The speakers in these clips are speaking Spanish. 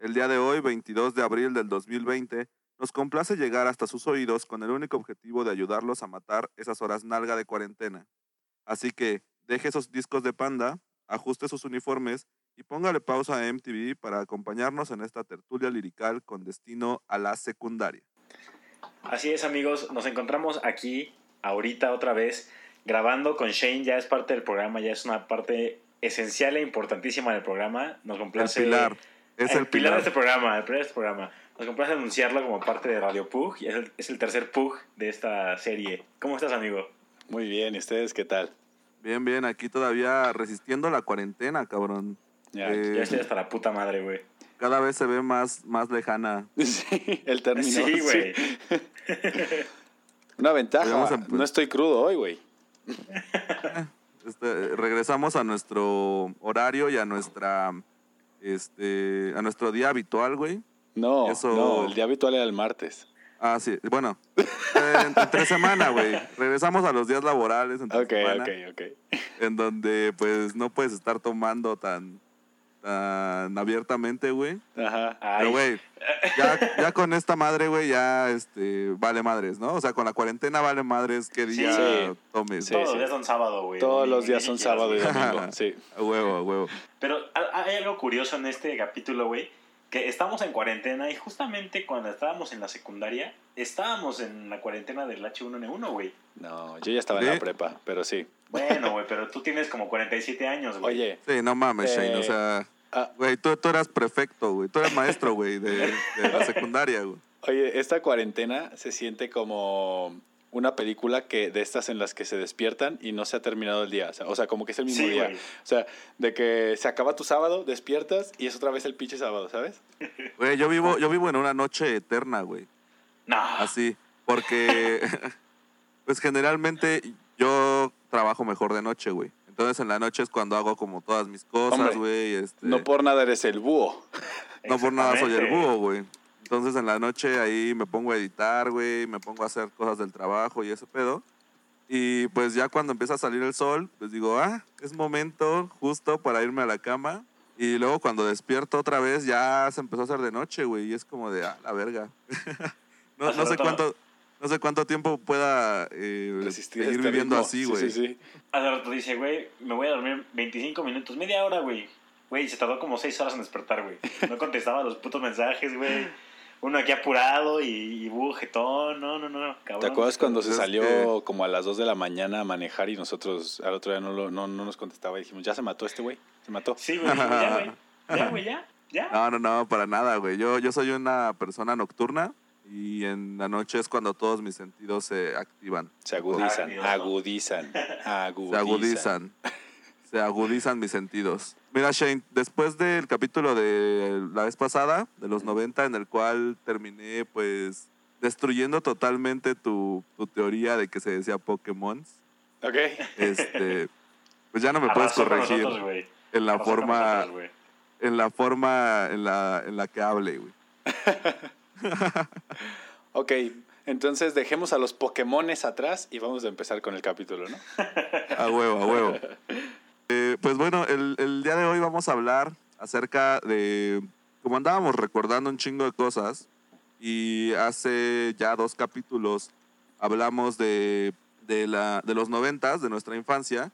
El día de hoy, 22 de abril del 2020, nos complace llegar hasta sus oídos con el único objetivo de ayudarlos a matar esas horas nalga de cuarentena. Así que deje esos discos de panda, ajuste sus uniformes y póngale pausa a MTV para acompañarnos en esta tertulia lirical con destino a la secundaria. Así es, amigos. Nos encontramos aquí, ahorita otra vez, grabando con Shane. Ya es parte del programa, ya es una parte esencial e importantísima del programa. Nos El complace. Es el, pilar de pilar. este programa, el pilar de este programa. Nos complace anunciarlo como parte de Radio Pug y es el, es el tercer Pug de esta serie. ¿Cómo estás, amigo? Muy bien, ¿y ustedes qué tal? Bien, bien, aquí todavía resistiendo la cuarentena, cabrón. Ya, Eh, Ya estoy hasta la puta madre, güey. Cada vez se ve más, más lejana. Sí, el término. Sí, güey. Una ventaja, no estoy crudo hoy, güey. Este, regresamos a nuestro horario y a nuestra este a nuestro día habitual, güey. No, Eso- no, el día habitual era el martes. Ah, sí, bueno, eh, entre semana, güey. Regresamos a los días laborales entre Ok, semana, ok, ok. en donde pues no puedes estar tomando tan abiertamente, güey. Ajá. Ay, Pero, güey, ya, ya con esta madre, güey, ya este, vale madres, ¿no? O sea, con la cuarentena vale madres qué día Sí. tomes. Sí, todos sí. los días son sábado, güey. Todos los días son sábado y domingo. Sí. A huevo, a huevo. Pero ha- hay algo curioso en este capítulo, güey, que estamos en cuarentena y justamente cuando estábamos en la secundaria, estábamos en la cuarentena del H1N1, güey. No, yo ya estaba en la prepa, pero sí. Bueno, güey, pero tú tienes como 47 años, güey. Oye, Sí, no mames, Eh, Shane, o sea... ah, Güey, tú, tú eras prefecto, güey. Tú eras maestro, güey, de, de la secundaria, güey. oye, esta cuarentena se siente como una película que de estas en las que se despiertan y no se ha terminado el día. O sea, o sea, como que es el mismo Sí, día. güey. O sea, de que se acaba tu sábado, despiertas y es otra vez el pinche sábado, ¿sabes? Güey, yo vivo, yo vivo en una noche eterna, güey. No. Así. Porque, pues generalmente yo trabajo mejor de noche, güey. Entonces en la noche es cuando hago como todas mis cosas, güey. Este, No por nada eres el búho. no por nada soy el búho, güey. Entonces en la noche ahí me pongo a editar, güey, me pongo a hacer cosas del trabajo y ese pedo. Y pues ya cuando empieza a salir el sol, pues digo, ah, es momento justo para irme a la cama. Y luego cuando despierto otra vez ya se empezó a hacer de noche, güey, y es como de, ah, la verga. no, sé cuánto, no sé cuánto tiempo pueda eh, Resistir seguir este viviendo ritmo. así, Sí, güey. Sí, sí, Hace rato dice, güey, me voy a dormir 25 minutos, media hora, güey. Güey, se tardó como 6 horas en despertar, güey. No contestaba los putos mensajes, güey. Uno aquí apurado y, y bujetón. No, no, no, cabrón. ¿Te acuerdas cuando se salió que- como a las 2 de la mañana a manejar y nosotros al otro día no, lo- no, no nos contestaba y dijimos, ya se mató este güey? Se mató. Sí, güey, ya, güey. Ya, güey, ya. Ya. No, no, no, para nada, güey. Yo, yo soy una persona nocturna y en la noche es cuando todos mis sentidos se activan. Se agudizan, agudizan, agudizan. Se agudizan. se agudizan mis sentidos. Mira, Shane, después del capítulo de la vez pasada, de los 90, en el cual terminé, pues, destruyendo totalmente tu, tu teoría de que se decía Pokémon, Ok. este, pues ya no me puedes Arrasó corregir nosotros, en la Arrasó forma, nosotros, en la forma en la, en la que hable, güey. Ok, entonces dejemos a los Pokémones atrás y vamos a empezar con el capítulo, ¿no? A huevo, a huevo. Eh, pues bueno, el, el día de hoy vamos a hablar acerca de, como andábamos recordando un chingo de cosas, y hace ya dos capítulos hablamos de, de, la, de los noventas, de nuestra infancia,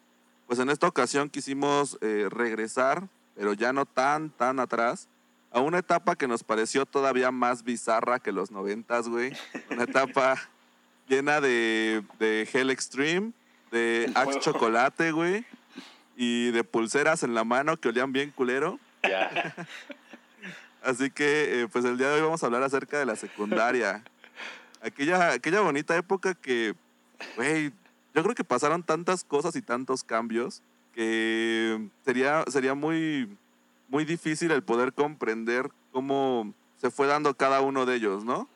pues en esta ocasión quisimos eh, regresar, pero ya no tan, tan atrás, a una etapa que nos pareció todavía más bizarra que los noventas, güey. Una etapa llena de, de Hell Extreme, de Axe. Chocolate, güey, y de pulseras en la mano que olían bien culero. Ya. Así que, eh, pues el día de hoy vamos a hablar acerca de la secundaria. Aquella, aquella bonita época que, güey, yo creo que pasaron tantas cosas y tantos cambios que sería, sería muy, muy difícil el poder comprender cómo se fue dando cada uno de ellos, ¿no?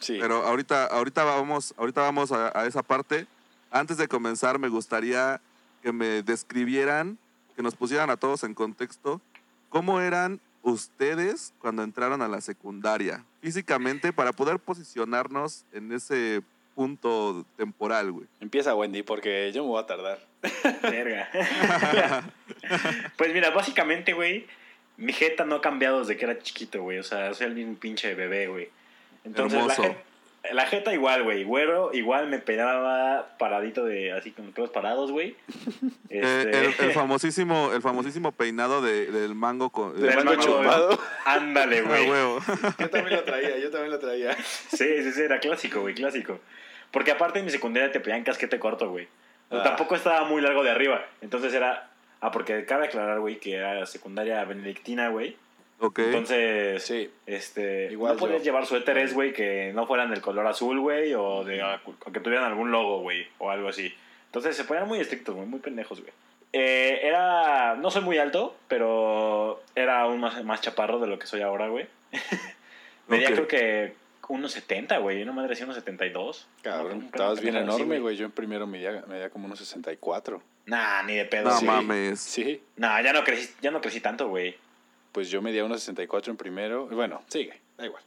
Sí. Pero ahorita, ahorita vamos, ahorita vamos a, a esa parte. Antes de comenzar, me gustaría que me describieran, que nos pusieran a todos en contexto, cómo eran ustedes cuando entraron a la secundaria, físicamente, para poder posicionarnos en ese punto temporal, güey. Empieza Wendy porque yo me voy a tardar. Verga. pues mira, básicamente, güey, mi jeta no ha cambiado desde que era chiquito, güey. O sea, soy el mismo pinche bebé, güey. Entonces, la jeta, la jeta igual, güey. Güero, igual me peinaba paradito de así con los pelos parados, güey. Eh, Este, el, el famosísimo, el famosísimo peinado de- del mango con Del mango, mango chupado. Ándale, Ah, güey. huevo. Yo también lo traía, yo también lo traía. Sí, sí, sí, era clásico, güey, clásico. Porque aparte en mi secundaria te pedían casquete corto, güey. Pero Ah. Tampoco estaba muy largo de arriba. Entonces era. Ah, porque cabe aclarar, güey, que era secundaria benedictina, güey. Ok. Entonces, Sí. este. Igual no podías llevar suéteres, güey, que no fueran del color azul, güey, o, de, o que tuvieran algún logo, güey, o algo así. Entonces se ponían muy estrictos, güey, muy pendejos, güey. Eh, era. No soy muy alto, pero era aún más, más chaparro de lo que soy ahora, güey. Medía Ok. creo que unos 70, güey. Una madre así, unos 72. Cabrón, Un- estabas bien enorme, güey. Yo en primero medía, medía como unos 64. Nah, ni de pedo. No sí. mames. Sí. Nah, ya no crecí, ya no crecí tanto, güey. Pues yo medía unos 64 en primero. Bueno, sigue, da igual.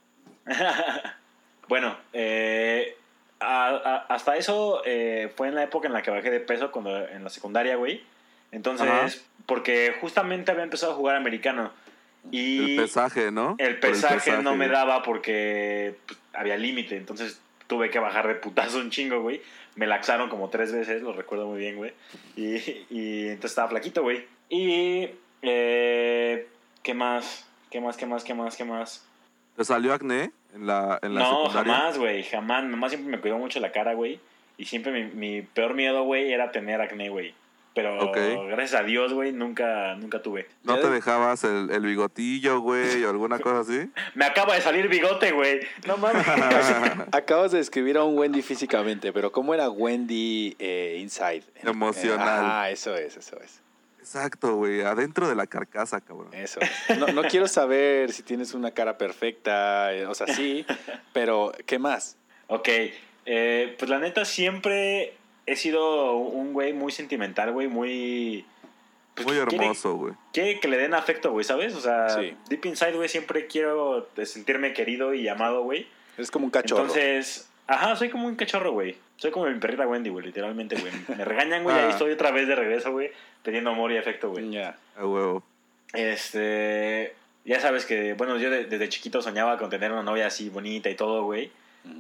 bueno, eh, a- a- hasta eso eh, fue en la época en la que bajé de peso cuando en la secundaria, güey. Entonces, Ajá. porque justamente había empezado a jugar americano. Y El pesaje, ¿no? el pesaje no me daba porque pues, había límite. Entonces tuve que bajar de putazo un chingo, güey. Me laxaron como tres veces, lo recuerdo muy bien, güey. Y, y entonces estaba flaquito, güey. Y... Eh, ¿Qué más? ¿Qué más? ¿Qué más? ¿Qué más? ¿Qué más? ¿Te salió acné en la, en la no, secundaria? jamás, güey. Jamás. Mamá siempre me cuidó mucho la cara, güey. Y siempre mi, mi peor miedo, güey, era tener acné, güey. Pero gracias a Dios, güey, nunca, nunca tuve. ¿No te de- dejabas el, el bigotillo, güey, o alguna cosa así? Me acaba de salir bigote, güey. No mames. Acabas de describir a un Wendy físicamente, pero ¿cómo era Wendy eh, inside? Emocional. Ah, eso es, eso es. Exacto, güey, adentro de la carcasa, cabrón. Eso. es. No, no quiero saber si tienes una cara perfecta, eh, o sea, sí, pero ¿qué más? ok. eh, pues la neta, siempre he sido un güey muy sentimental, güey. Muy... pues, Muy hermoso, güey. quiere que le den afecto, güey, ¿sabes? O sea, Sí. deep inside, güey, siempre quiero sentirme querido y amado, güey. Eres como un cachorro. Entonces, ajá, soy como un cachorro, güey. Soy como mi perrita Wendy, güey, literalmente, güey. Me regañan, güey, Ah. ahí estoy otra vez de regreso, güey, pidiendo amor y afecto, güey. Ya. A huevo. Este, ya sabes que, bueno, yo de- desde chiquito soñaba con tener una novia así bonita y todo, güey.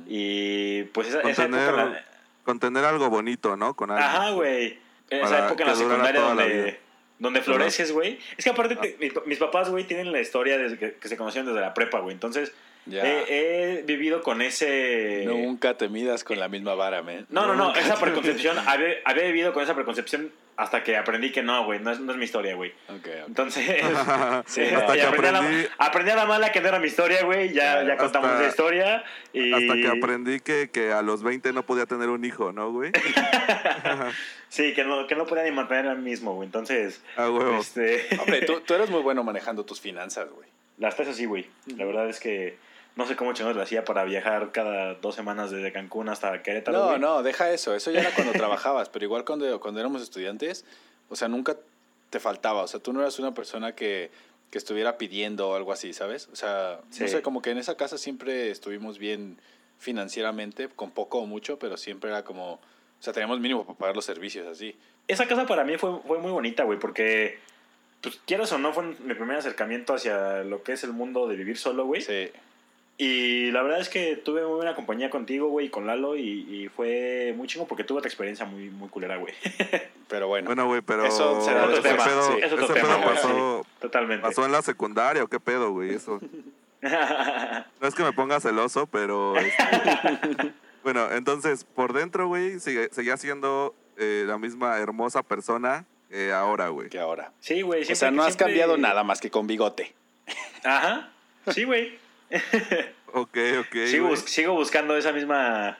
Y pues esa, esa época... tener- la- Con tener algo bonito, ¿no? Con. Ajá, güey. Esa Para época en la secundaria la donde, donde floreces, güey. Es que aparte, te- mis, mis papás, güey, tienen la historia desde que, que se conocieron desde la prepa, güey. Entonces, Ya. he, he vivido con ese... Nunca te midas con la misma vara, man. No, no, no, esa preconcepción, había, había vivido con esa preconcepción hasta que aprendí que no, güey, no es, no es mi historia, güey. Ok, ok. Entonces, Sí, eh, hasta que aprendí, a la, aprendí a la mala que no era mi historia, güey, ya, ya Hasta- contamos esa historia. Y... hasta que aprendí que, que a los 20 no podía tener un hijo, ¿no, güey? Sí, que no, que no podía ni mantener al mismo, güey. Entonces, A huevo. este, Hombre, tú, tú eres muy bueno manejando tus finanzas, güey. las tres así, güey. La verdad es que no sé cómo chingados lo hacía para viajar cada dos semanas desde Cancún hasta Querétaro, No, güey. no, deja eso. Eso ya era cuando trabajabas, pero igual cuando, cuando éramos estudiantes, o sea, nunca te faltaba. O sea, tú no eras una persona que, que estuviera pidiendo o algo así, ¿sabes? O sea, no Sí. sé, como que en esa casa siempre estuvimos bien financieramente, con poco o mucho, pero siempre era como, o sea, teníamos mínimo para pagar los servicios así. Esa casa para mí fue, fue muy bonita, güey, porque, pues, quieras o no, fue mi primer acercamiento hacia lo que es el mundo de vivir solo, güey. Sí. Y la verdad es que tuve muy buena compañía contigo, güey, y con Lalo, y, y fue muy chingo porque tuve otra experiencia muy, muy culera, güey. Pero bueno. Bueno, güey, pero Eso será otro tema, pedo, sí, es otro ese tema, pedo pasó, Totalmente. pasó en la secundaria o qué pedo, güey, eso. No es que me ponga celoso, pero... este, bueno, entonces, por dentro, güey, sigue, seguía siendo eh, la misma hermosa persona que ahora, güey. que ahora. sí, güey. O sea, no has siempre- cambiado nada más que con bigote. Ajá. Sí, güey. Ok, ok. sigo, bus- sigo buscando esa misma...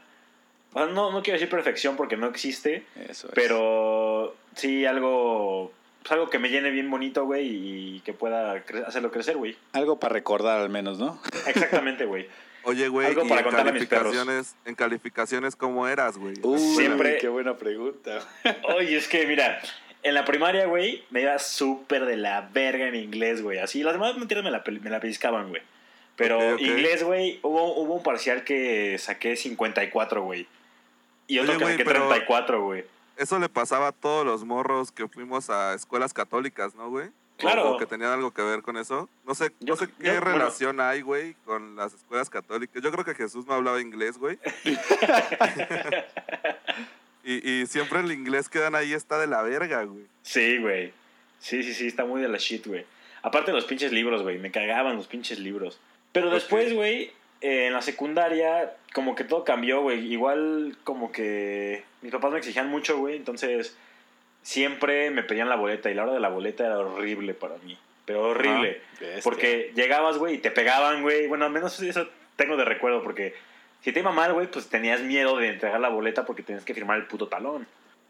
bueno, no, no quiero decir perfección porque no existe, Eso es. pero sí algo pues, algo que me llene bien bonito, güey, y que pueda cre- hacerlo crecer, güey. Algo para recordar al menos, ¿no? Exactamente, güey. Oye, güey, Algo y para en contarle a mis perros. calificaciones, en calificaciones, ¿cómo eras, güey? Uy, Siempre- qué buena pregunta. Oye, es que mira, en la primaria, güey, me iba súper de la verga en inglés, güey. Así, las demás mentiras me la, me la pellizcaban, güey. Pero inglés, güey, hubo, hubo un parcial que saqué 54, güey. Y otro Oye, que güey, saqué pero- 34, güey. Eso le pasaba a todos los morros que fuimos a escuelas católicas, ¿no, güey? Claro. O que tenían algo que ver con eso. No sé, Yo- no sé qué yo- bueno. relación hay, güey, con las escuelas católicas. Yo creo que Jesús no hablaba inglés, güey. y, y siempre el inglés que dan ahí está de la verga, güey. Sí, güey. Sí, sí, sí, está muy de la shit, güey. Aparte de los pinches libros, güey. Me cagaban los pinches libros. Pero después, güey, eh, en la secundaria, como que todo cambió, güey. Igual, como que mis papás me exigían mucho, güey. Entonces, siempre me pedían la boleta. Y la hora de la boleta era horrible para mí. Pero horrible. Porque llegabas, güey, y te pegaban, güey. Bueno, al menos eso tengo de recuerdo, porque si te iba mal, güey, pues tenías miedo de entregar la boleta porque tenías que firmar el puto talón.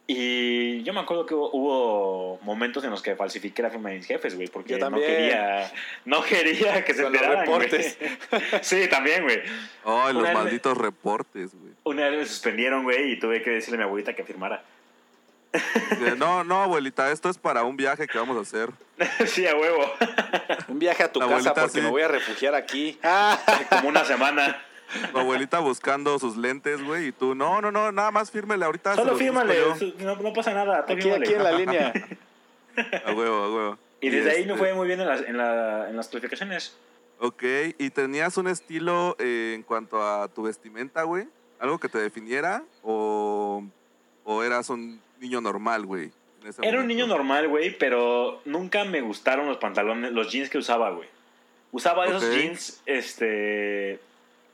Y yo me acuerdo que hubo, hubo momentos en los que falsifiqué la firma de mis jefes, güey, porque Yo no quería, no quería que se Con los enteraran, güey. reportes. sí, también, güey. Ay, los me- malditos reportes, güey. Una vez me suspendieron, güey, y tuve que decirle a mi abuelita que firmara. No, no, abuelita, esto es para un viaje que vamos a hacer. sí, a huevo. Un viaje a tu La casa porque sí. me voy a refugiar aquí. Como una semana. Tu abuelita buscando sus lentes, güey, y tú, no, no, no, nada más fírmele ahorita. Solo fírmale, yo". no, no pasa nada. tú Aquí, fírmale. aquí en la línea. A huevo, a huevo. Y desde ahí me este, fue muy bien en las, en la- en las clasificaciones. Ok, ¿y tenías un estilo eh, en cuanto a tu vestimenta, güey? ¿Algo que te definiera? ¿O, o eras un niño normal, güey? Era un niño normal, güey, pero nunca me gustaron los pantalones, los jeans que usaba, güey. Usaba esos jeans, este,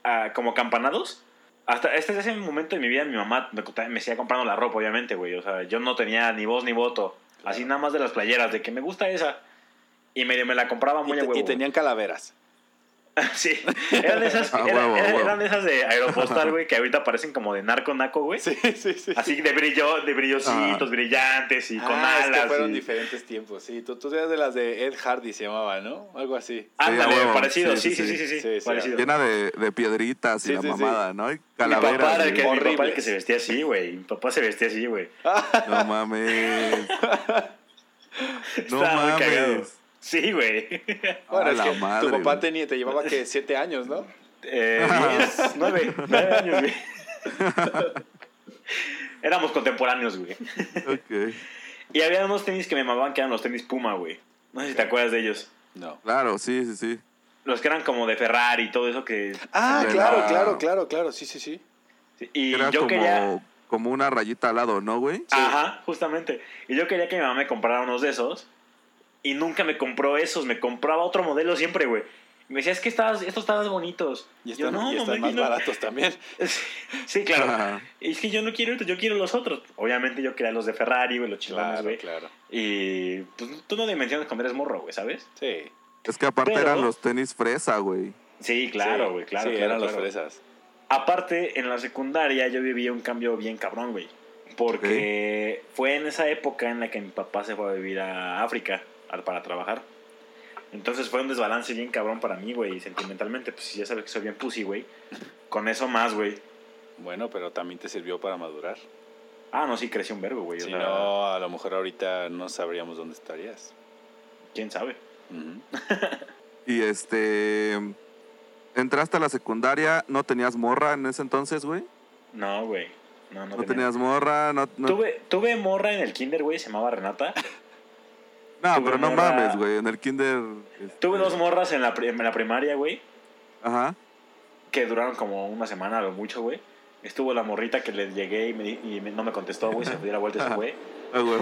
ah, como campanados. Hasta este ese momento de mi vida mi mamá me, me seguía comprando la ropa, obviamente, güey. O sea, yo no tenía ni voz ni voto. Así nada más de las playeras, de que me gusta esa. Y medio me la compraba Y, muy a huevo. y tenían calaveras. Sí, eran de esas, A era- huevo, a era- huevo. eran de esas de aeropostal, güey, que ahorita parecen como de narco naco, güey. Sí, sí, sí. Así de brillo, de brillositos, Ah. brillantes y con Ah, es alas. que fueron y- diferentes tiempos. Sí, tú, tú eras de las de Ed Hardy, se llamaba, ¿no? Algo así. Ándale, huevo. parecido, Sí, sí, sí, sí, sí, sí, sí, sí, parecido. Llena de, de piedritas y Sí, la sí, sí. mamada, ¿no? Y Mi calaveras. papá, era el que, mi papá el que se vestía así, güey. Mi papá se vestía así, güey. No mames. No mames. Sí, güey. Bueno, es la que madre, tu papá tenía, te llevaba que siete años, ¿no? Eh, diez, nueve, nueve años, güey. Éramos contemporáneos, güey. Ok. Y había unos tenis que me mamaban que eran los tenis Puma, güey. No sé si te acuerdas de ellos. No. Claro, sí, sí, sí. Los que eran como de Ferrari y todo eso que... Ah, claro, la- claro, claro, claro. Sí, sí, sí. Y Era yo como, quería... como una rayita al lado, ¿no, güey? Ajá, justamente. Y yo quería que mi mamá me comprara unos de esos. Y nunca me compró esos. Me compraba otro modelo siempre, güey. Y me decía, es que estabas, estos estaban bonitos. Y yo, están, no, y están mamá, más yo no". baratos también. Sí, claro. Ajá. Y es que yo no quiero estos, yo quiero los otros. Obviamente yo quería los de Ferrari, güey, los Claro, güey. claro. Y pues tú no dimensionas cuando eres morro, güey, ¿sabes? Sí. Es que aparte Pero- eran los tenis fresa, güey. Sí, claro, Sí, güey, claro. Sí, claro, eran los claro. fresas. Aparte, en la secundaria yo vivía un cambio bien cabrón, güey. Porque fue en esa época en la que mi papá se fue a vivir a África para trabajar. Entonces fue un desbalance bien cabrón para mí, güey, sentimentalmente. Pues ya sabes que soy bien pussy, güey. Con eso más, güey. Bueno, pero también te sirvió para madurar. Ah, no, sí, creció un vergo, güey. o Si sea, no, a lo mejor ahorita no sabríamos dónde estarías. ¿Quién sabe? Y este. Entraste a la secundaria, no tenías morra en ese entonces, güey. No, güey. No, no, No, tenía. tenías morra, no. no- Tuve, tuve morra en el kinder, güey, se llamaba Renata. no, tuve pero no morra- mames, güey. En el kinder. este, Tuve dos morras en la, pri- en la primaria, güey, Ajá. que duraron como una semana a lo mucho, güey. Estuvo la morrita que le llegué y, me y me- no me contestó, güey, se dio la vuelta y se fue. Ah, güey.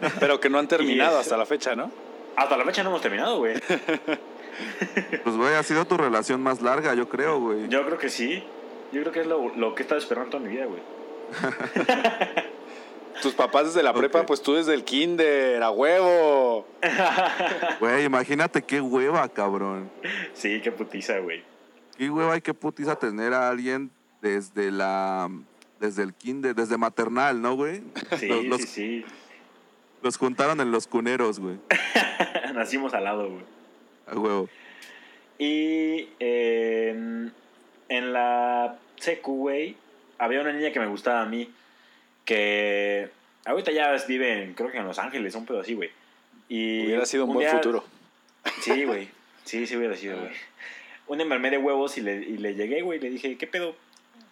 Pero que no han terminado hasta la fecha, ¿no? Hasta la fecha no hemos terminado, güey. Pues, güey, ha sido tu relación más larga, yo creo, güey. Yo creo que sí. Yo creo que es lo, lo que he estado esperando toda mi vida, güey. Tus papás desde la prepa, pues tú desde el kinder, a huevo. Güey, imagínate qué hueva, cabrón. sí, qué putiza, güey. Qué hueva y qué putiza tener a alguien desde la. Desde el kinder, desde maternal, ¿no, güey? Sí, Los- los- sí, sí. Los juntaron en los cuneros, güey. Nacimos al lado, güey. A huevo. Y en, en la secu, güey, había una niña que me gustaba a mí, que ahorita ya vive, en, creo que en Los Ángeles, un pedo así, güey. Y Hubiera sido un, buen día- futuro. Sí, güey. Sí, sí hubiera sido, güey. Un armé de huevos y le, y le llegué, güey, y le dije, ¿qué pedo?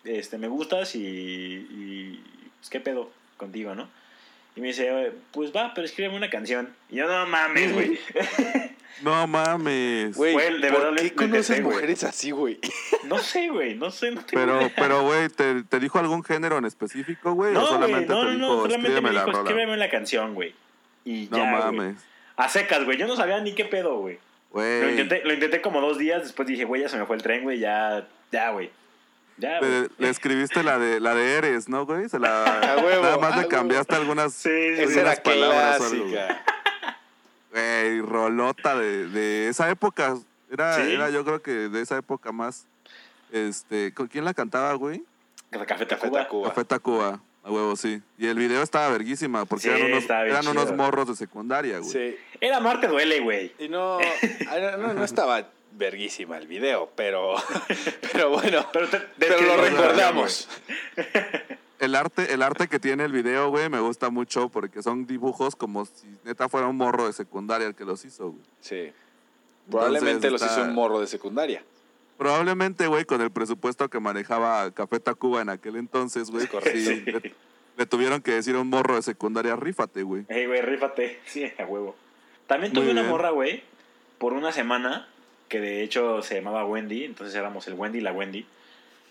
Este, me gustas y, y pues, ¿qué pedo contigo, no? Y me dice, pues va, pero escríbeme una canción. Y yo, no mames, güey. No mames. Güey, de ¿por verdad qué conoces mujeres así, güey? No sé, güey, no sé, no tengo Pero, idea. pero, güey, ¿te, te dijo algún género en específico, güey? ¿O No, güey, solamente no, te no, dijo, no, solamente me la dijo, escríbeme la canción, güey. Y No ya, mames. A secas, güey, yo no sabía ni qué pedo, güey. Lo intenté, lo intenté como dos días, después dije, güey, ya se me fue el tren, güey, ya, ya, güey. Ya. Le, le escribiste la de la de Eres, ¿no, güey? Se la A huevo, nada más a le huevo. cambiaste algunas Sí, sí, Esa sí. era palabras clásica. güey, rolota de, de esa época. Era, Sí. era yo creo que de esa época más este, ¿con quién la cantaba, güey? Café Café Tacuba. Café Tacuba, a huevo, sí. Y el video estaba verguísima porque Sí, eran unos eran unos morros de secundaria, güey. Sí. Era Marte duele, güey. Y no, no, no estaba verguísima el video, pero, pero bueno, Pero, te- pero te- lo recordamos. El arte, el arte que tiene el video, güey, me gusta mucho porque son dibujos como si neta fuera un morro de secundaria el que los hizo, güey. Sí. Probablemente los está- hizo un morro de secundaria. Probablemente, güey, con el presupuesto que manejaba Café Tacuba en aquel entonces, güey, sí, le, le tuvieron que decir a un morro de secundaria, rífate, güey. Ey, güey, rífate. Sí, a huevo. También tuve Muy una bien. morra, güey, por una semana, que de hecho se llamaba Wendy, entonces éramos el Wendy y la Wendy,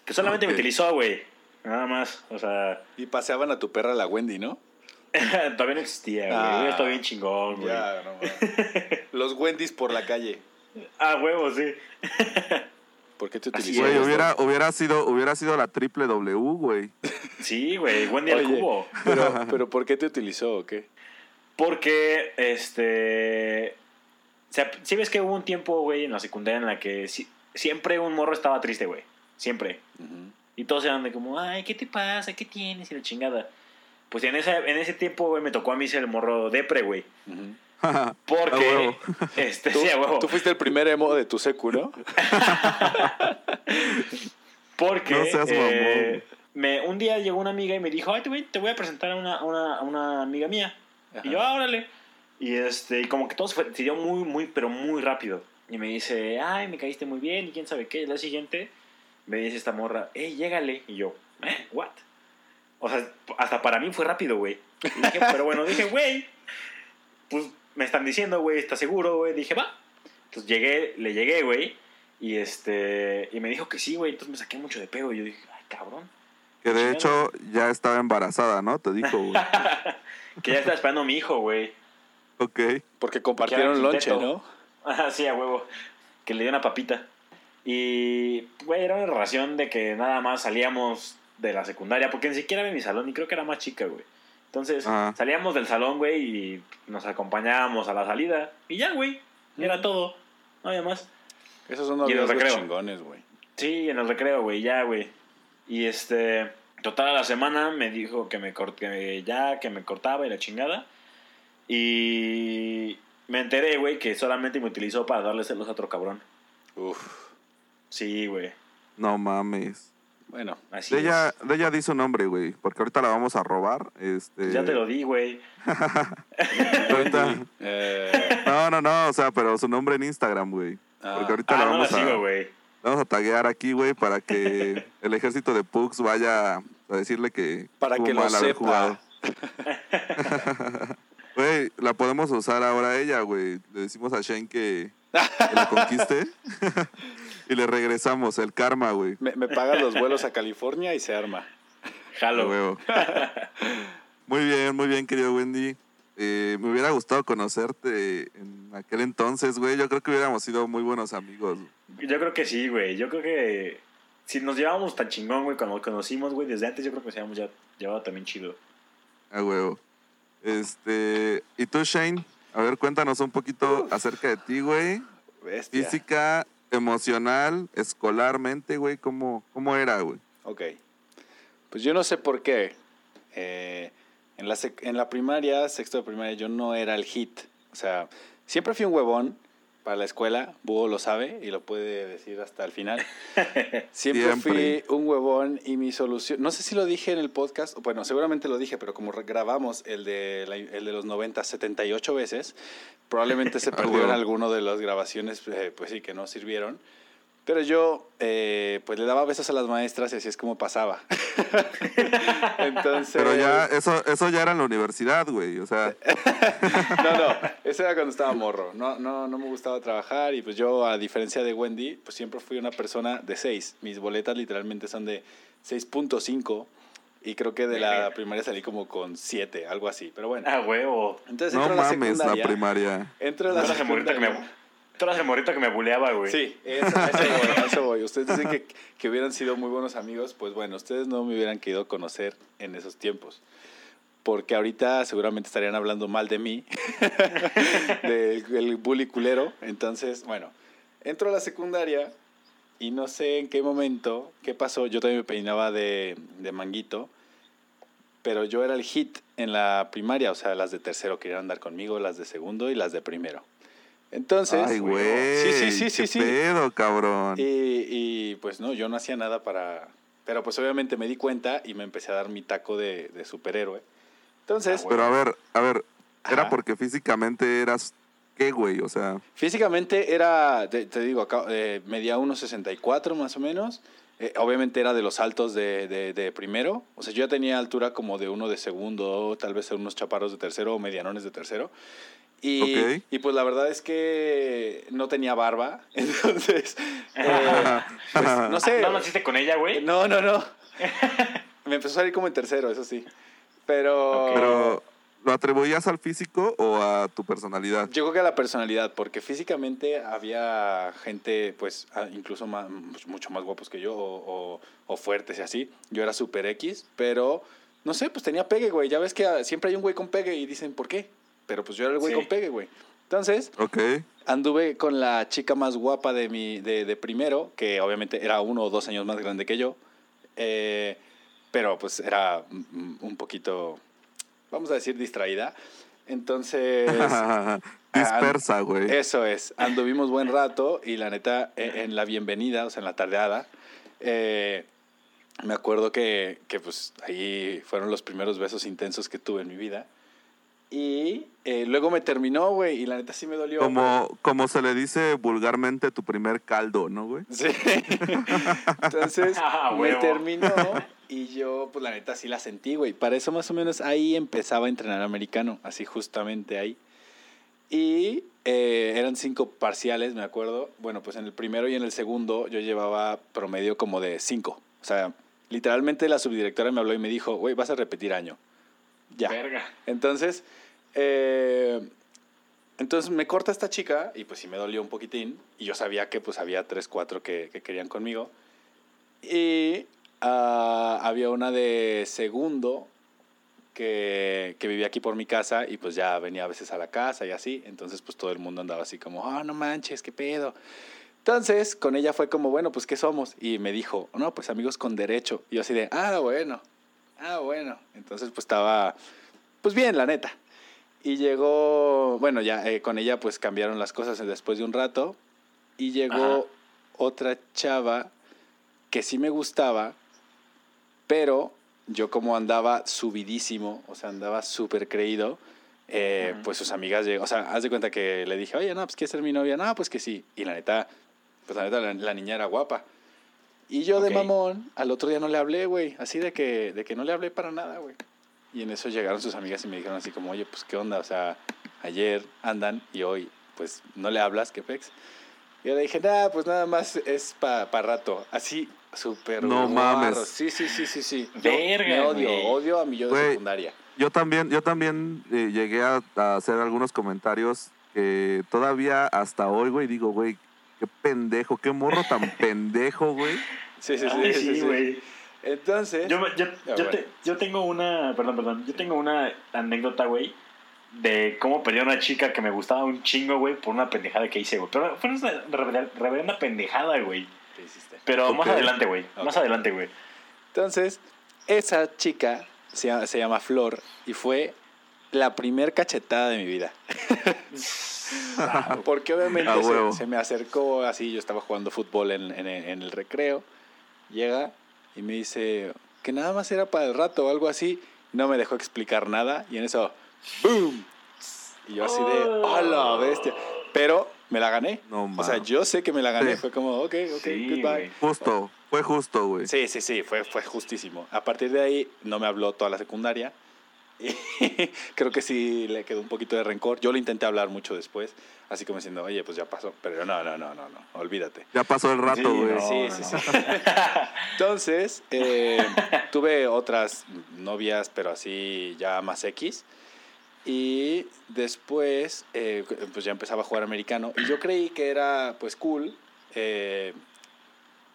que solamente me Ok. utilizó, güey. Nada más, o sea, Y paseaban a tu perra la Wendy, ¿no? todavía no existía, güey. Ah. Esto bien chingón, güey. Ya, no. Los Wendy's por la calle. Ah, huevo, sí. ¿Por qué te utilizó? Güey, hubiera, hubiera sido, hubiera sido la triple W, güey. Sí, güey, Wendy al cubo. Pero, pero ¿por qué te utilizó o qué? Porque, este. O sea, sí ves que hubo un tiempo, güey, en la secundaria en la que si- siempre un morro estaba triste, güey. Siempre. Y todos eran de como, ay, ¿qué te pasa? ¿Qué tienes? Y la chingada. Pues en, esa, en ese tiempo, güey, me tocó a mí ser el morro depre, güey. Porque. este, ¿Tú, sí, tú fuiste el primer emo de tu secu, ¿no? Porque. No seas eh, me, un día llegó una amiga y me dijo, ay, te voy, te voy a presentar a una, a una, una amiga mía. Y yo, ah, órale. Y, este, y como que todo se, fue- se dio muy, muy, pero muy rápido. Y me dice, ay, me caíste muy bien y quién sabe qué. Y la siguiente me dice esta morra, hey, llégale. Y yo, ¿eh? ¿What? O sea, hasta para mí fue rápido, güey. Pero bueno, dije, güey, pues me están diciendo, güey, ¿estás seguro, güey? Dije, va. Entonces llegué, le llegué, güey. Y este, y me dijo que sí, güey. Entonces me saqué mucho de pego. Y yo dije, ay, cabrón. Que de hecho ya estaba embarazada, ¿no? Te dijo, güey. Que ya está esperando a mi hijo, güey. Ok. Porque compartieron lonche. ¿no? Ah, sí, a huevo. Que le dio una papita. Y, güey, era una relación de que nada más salíamos de la secundaria, porque ni siquiera era en mi salón, y creo que era más chica, güey. Entonces, Ajá. salíamos del salón, güey, y nos acompañábamos a la salida. Y ya, güey. Y era todo. No había más. Esos son Y recreo. chingones, güey. Sí, en el recreo, güey, ya, güey. Y este, total a la semana me dijo que me cort- que ya, que me cortaba y la chingada. Y me enteré, güey, que solamente me utilizó para darle celos a otro cabrón. Uf. Sí, güey. No mames. Bueno, Así De ella, es. de ella di su nombre, güey. Porque ahorita la vamos a robar. Este. Ya te lo di, güey. ahorita- eh, No, no, no. O sea, pero su nombre en Instagram, güey. Ah. Porque ahorita Ah, la no la vamos a. sigo, la vamos a taguear aquí, güey, para que el ejército de Pugs vaya a decirle que. para que lo sepa. la podemos usar ahora a ella, güey. Le decimos a Shane que, que la conquiste. y le regresamos el karma, güey. Me, me pagan los vuelos a California y se arma. A Jalo. huevo. Muy bien, muy bien, querido Wendy. Eh, me hubiera gustado conocerte en aquel entonces, güey. Yo creo que hubiéramos sido muy buenos amigos. Yo creo que sí, güey. Yo creo que si nos llevábamos tan chingón, güey, cuando nos conocimos, güey, desde antes, yo creo que nos habíamos ya llevado también chido. A huevo. Este, ¿y tú, Shane? A ver, cuéntanos un poquito acerca de ti, güey. Bestia. Física, emocional, escolarmente, güey, ¿cómo, cómo era, güey? Ok. Pues yo no sé por qué. eh, En la, en la primaria, sexto de primaria, yo no era el hit. O sea, siempre fui un huevón para la escuela. Búho lo sabe y lo puede decir hasta el final. Siempre, Siempre. fui un huevón y mi solución... No sé si lo dije en el podcast. Bueno, seguramente lo dije, pero como grabamos el de, la- el de los 90 78 veces, probablemente se perdió en alguno de las grabaciones, eh, pues sí, que no sirvieron. Pero yo, eh, pues le daba besos a las maestras y así es como pasaba. Entonces... Pero ya, eso, eso ya era en la universidad, güey. O sea, No, no, eso era cuando estaba morro. No, no, no me gustaba trabajar y pues yo, a diferencia de Wendy, pues siempre fui una persona de 6. Mis boletas literalmente son de 6.5 y creo que de la primaria salí como con 7, algo así. Pero bueno, Ah, huevo. entonces no entro a la mames, la secundaria. primaria. Entro a la me, secundaria. Tú eras el morrito que me buleaba, güey. Sí, eso, a eso voy, a eso voy. Ustedes dicen que, que hubieran sido muy buenos amigos, pues bueno, ustedes no me hubieran querido conocer en esos tiempos. Porque ahorita seguramente estarían hablando mal de mí, del del bully culero. Entonces, bueno, entro a la secundaria y no sé en qué momento, qué pasó. Yo también me peinaba de, de manguito, pero yo era el hit en la primaria. O sea, las de tercero querían andar conmigo, las de segundo y las de primero. Entonces, Ay, güey. Sí, sí, sí, sí, qué sí. pedo, cabrón. y, y, pues no, yo no hacía nada para... Pero pues obviamente me di cuenta y me empecé a dar mi taco de, de superhéroe. Entonces, Ah, Pero a ver, a ver, era Ajá. porque físicamente eras qué, güey, o sea, físicamente era, te, te digo, acá, eh, medía 1,64 más o menos. Eh, obviamente era de los altos de, de, de primero. O sea, yo ya tenía altura como de uno de segundo, tal vez unos chaparros de tercero o medianones de tercero. Y, Ok. y pues la verdad es que no tenía barba. Entonces, eh, pues, no sé. ¿No naciste con ella, güey? No, no, no. Me empezó a salir como en tercero, eso sí. Pero, Ok. pero ¿lo atribuías al físico o a tu personalidad? yo creo que a la personalidad, porque físicamente había gente, pues, incluso más, mucho más guapos que yo, o, o- o fuertes y así. Yo era super X, pero, no sé, pues tenía pegue, güey. Ya ves que ah, siempre hay un güey con pegue y dicen, ¿por qué? Pero pues yo era el güey Sí. con pegue, güey. Entonces, anduve con la chica más guapa de mi de, de primero, que obviamente era uno o dos años más grande que yo, eh, pero pues era un poquito, vamos a decir, distraída. Entonces, Dispersa, güey. eso es, anduvimos buen rato y la neta, e- en la bienvenida, o sea, en la tardeada, eh, me acuerdo que, que pues ahí fueron los primeros besos intensos que tuve en mi vida. Y eh, luego me terminó, güey, y la neta sí me dolió. Como, como se le dice vulgarmente tu primer caldo, ¿no, güey? Sí. Entonces Ah, me huevo. terminó y yo, pues la neta sí la sentí, güey. Para eso más o menos ahí empezaba a entrenar americano, así justamente ahí. Y eh, eran cinco parciales, me acuerdo. Bueno, pues en el primero y en el segundo yo llevaba promedio como de cinco. O sea, literalmente la subdirectora me habló y me dijo, güey, vas a repetir año. Ya. Verga. Entonces, eh, entonces me corta esta chica y pues sí me dolió un poquitín. Y yo sabía que pues había tres, cuatro que, que querían conmigo. Y ah, había una de segundo que, que vivía aquí por mi casa y pues ya venía a veces a la casa y así. Entonces pues todo el mundo andaba así como, ah, no manches, qué pedo. Entonces con ella fue como, bueno, pues ¿qué somos? Y me dijo, no, pues amigos con derecho. Y yo así de, ah, bueno, ah, bueno. Entonces pues estaba, pues bien, la neta. Y llegó, bueno, ya eh, con ella pues cambiaron las cosas después de un rato. Y llegó Ajá. otra chava que sí me gustaba, pero yo como andaba subidísimo, o sea, andaba súper creído, eh, pues sus amigas llegaron, o sea, haz de cuenta que le dije, oye, no, pues ¿quieres ser mi novia? No, pues que sí. Y la neta, pues la neta, la, la niña era guapa. Y yo Ok. de mamón, al otro día no le hablé, güey, así de que, de que no le hablé para nada, güey. Y en eso llegaron sus amigas y me dijeron así como, oye, pues qué onda, o sea, ayer andan y hoy, pues no le hablas, qué pex. Y yo le dije, nada, pues nada más es para pa rato. Así, súper No guarro. mames. Sí, sí, sí, sí, sí. Verga, me odio, güey. odio a mi yo de Güey. secundaria. Yo también, yo también eh, llegué a, a hacer algunos comentarios que todavía hasta hoy, güey, digo, güey, qué pendejo, qué morro tan pendejo, güey. Sí, sí, sí. Ay, sí, sí, sí. güey. Entonces, Yo, yo, Ah, yo, bueno. te- yo tengo una, perdón, perdón, yo tengo una anécdota, güey, de cómo perdí a una chica que me gustaba un chingo, güey, por una pendejada que hice, güey. Pero fue una reverenda, reverenda pendejada, güey. ¿qué hiciste? Pero más adelante, güey. Más adelante, güey. Entonces, esa chica se llama, se llama Flor y fue la primer cachetada de mi vida. Porque obviamente se, se me acercó así, yo estaba jugando fútbol en, en- en el recreo, llega y me dice que nada más era para el rato o algo así, no me dejó explicar nada y en eso, ¡boom! Y yo así de, ¡oh, la bestia! Pero me la gané. No o sea, yo sé que me la gané, Sí. fue como, ok, ok, Sí, goodbye. Justo, fue justo, güey. Sí, sí, sí, fue, fue justísimo. A partir de ahí no me habló toda la secundaria. Creo que sí le quedó un poquito de rencor. Yo le intenté hablar mucho después, así como diciendo, oye, pues ya pasó. Pero no, no, no, no, no, olvídate. Ya pasó el rato, Sí, güey. no. sí, sí, sí. Entonces, eh, tuve otras novias, pero así ya más X. Y después, eh, pues ya empezaba a jugar americano. Y yo creí que era, pues, cool, eh,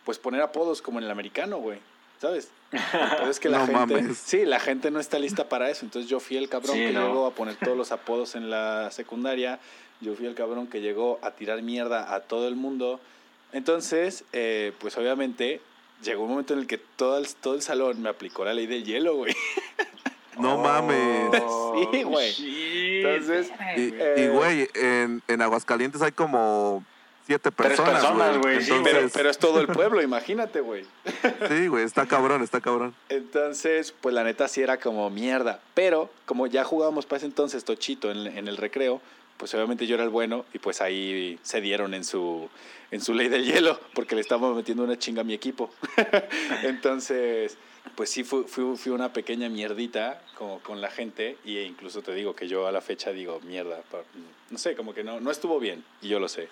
pues poner apodos como en el americano, güey. ¿Sabes? Pero es que la No gente... mames. Sí, la gente no está lista para eso. Entonces yo fui el cabrón Sí, que no. llegó a poner todos los apodos en la secundaria. Yo fui el cabrón que llegó a tirar mierda a todo el mundo. Entonces, eh, pues obviamente llegó un momento en el que todo el, todo el salón me aplicó la ley del hielo, güey. No mames. Sí, güey. shit. Entonces, Y, Eh, y, güey, en, en Aguascalientes hay como siete Tres personas, personas, güey. sí, Pero, pero es todo el pueblo, imagínate, güey. sí, güey, está cabrón, está cabrón. Entonces, pues la neta sí era como mierda. Pero como ya jugábamos para ese entonces tochito en, en el recreo, pues obviamente yo era el bueno y pues ahí se dieron en su, en su ley del hielo porque le estábamos metiendo una chinga a mi equipo. entonces, pues sí fui, fui, fui una pequeña mierdita como con la gente y incluso te digo que yo a la fecha digo mierda. No sé, como que no, no estuvo bien y yo lo sé.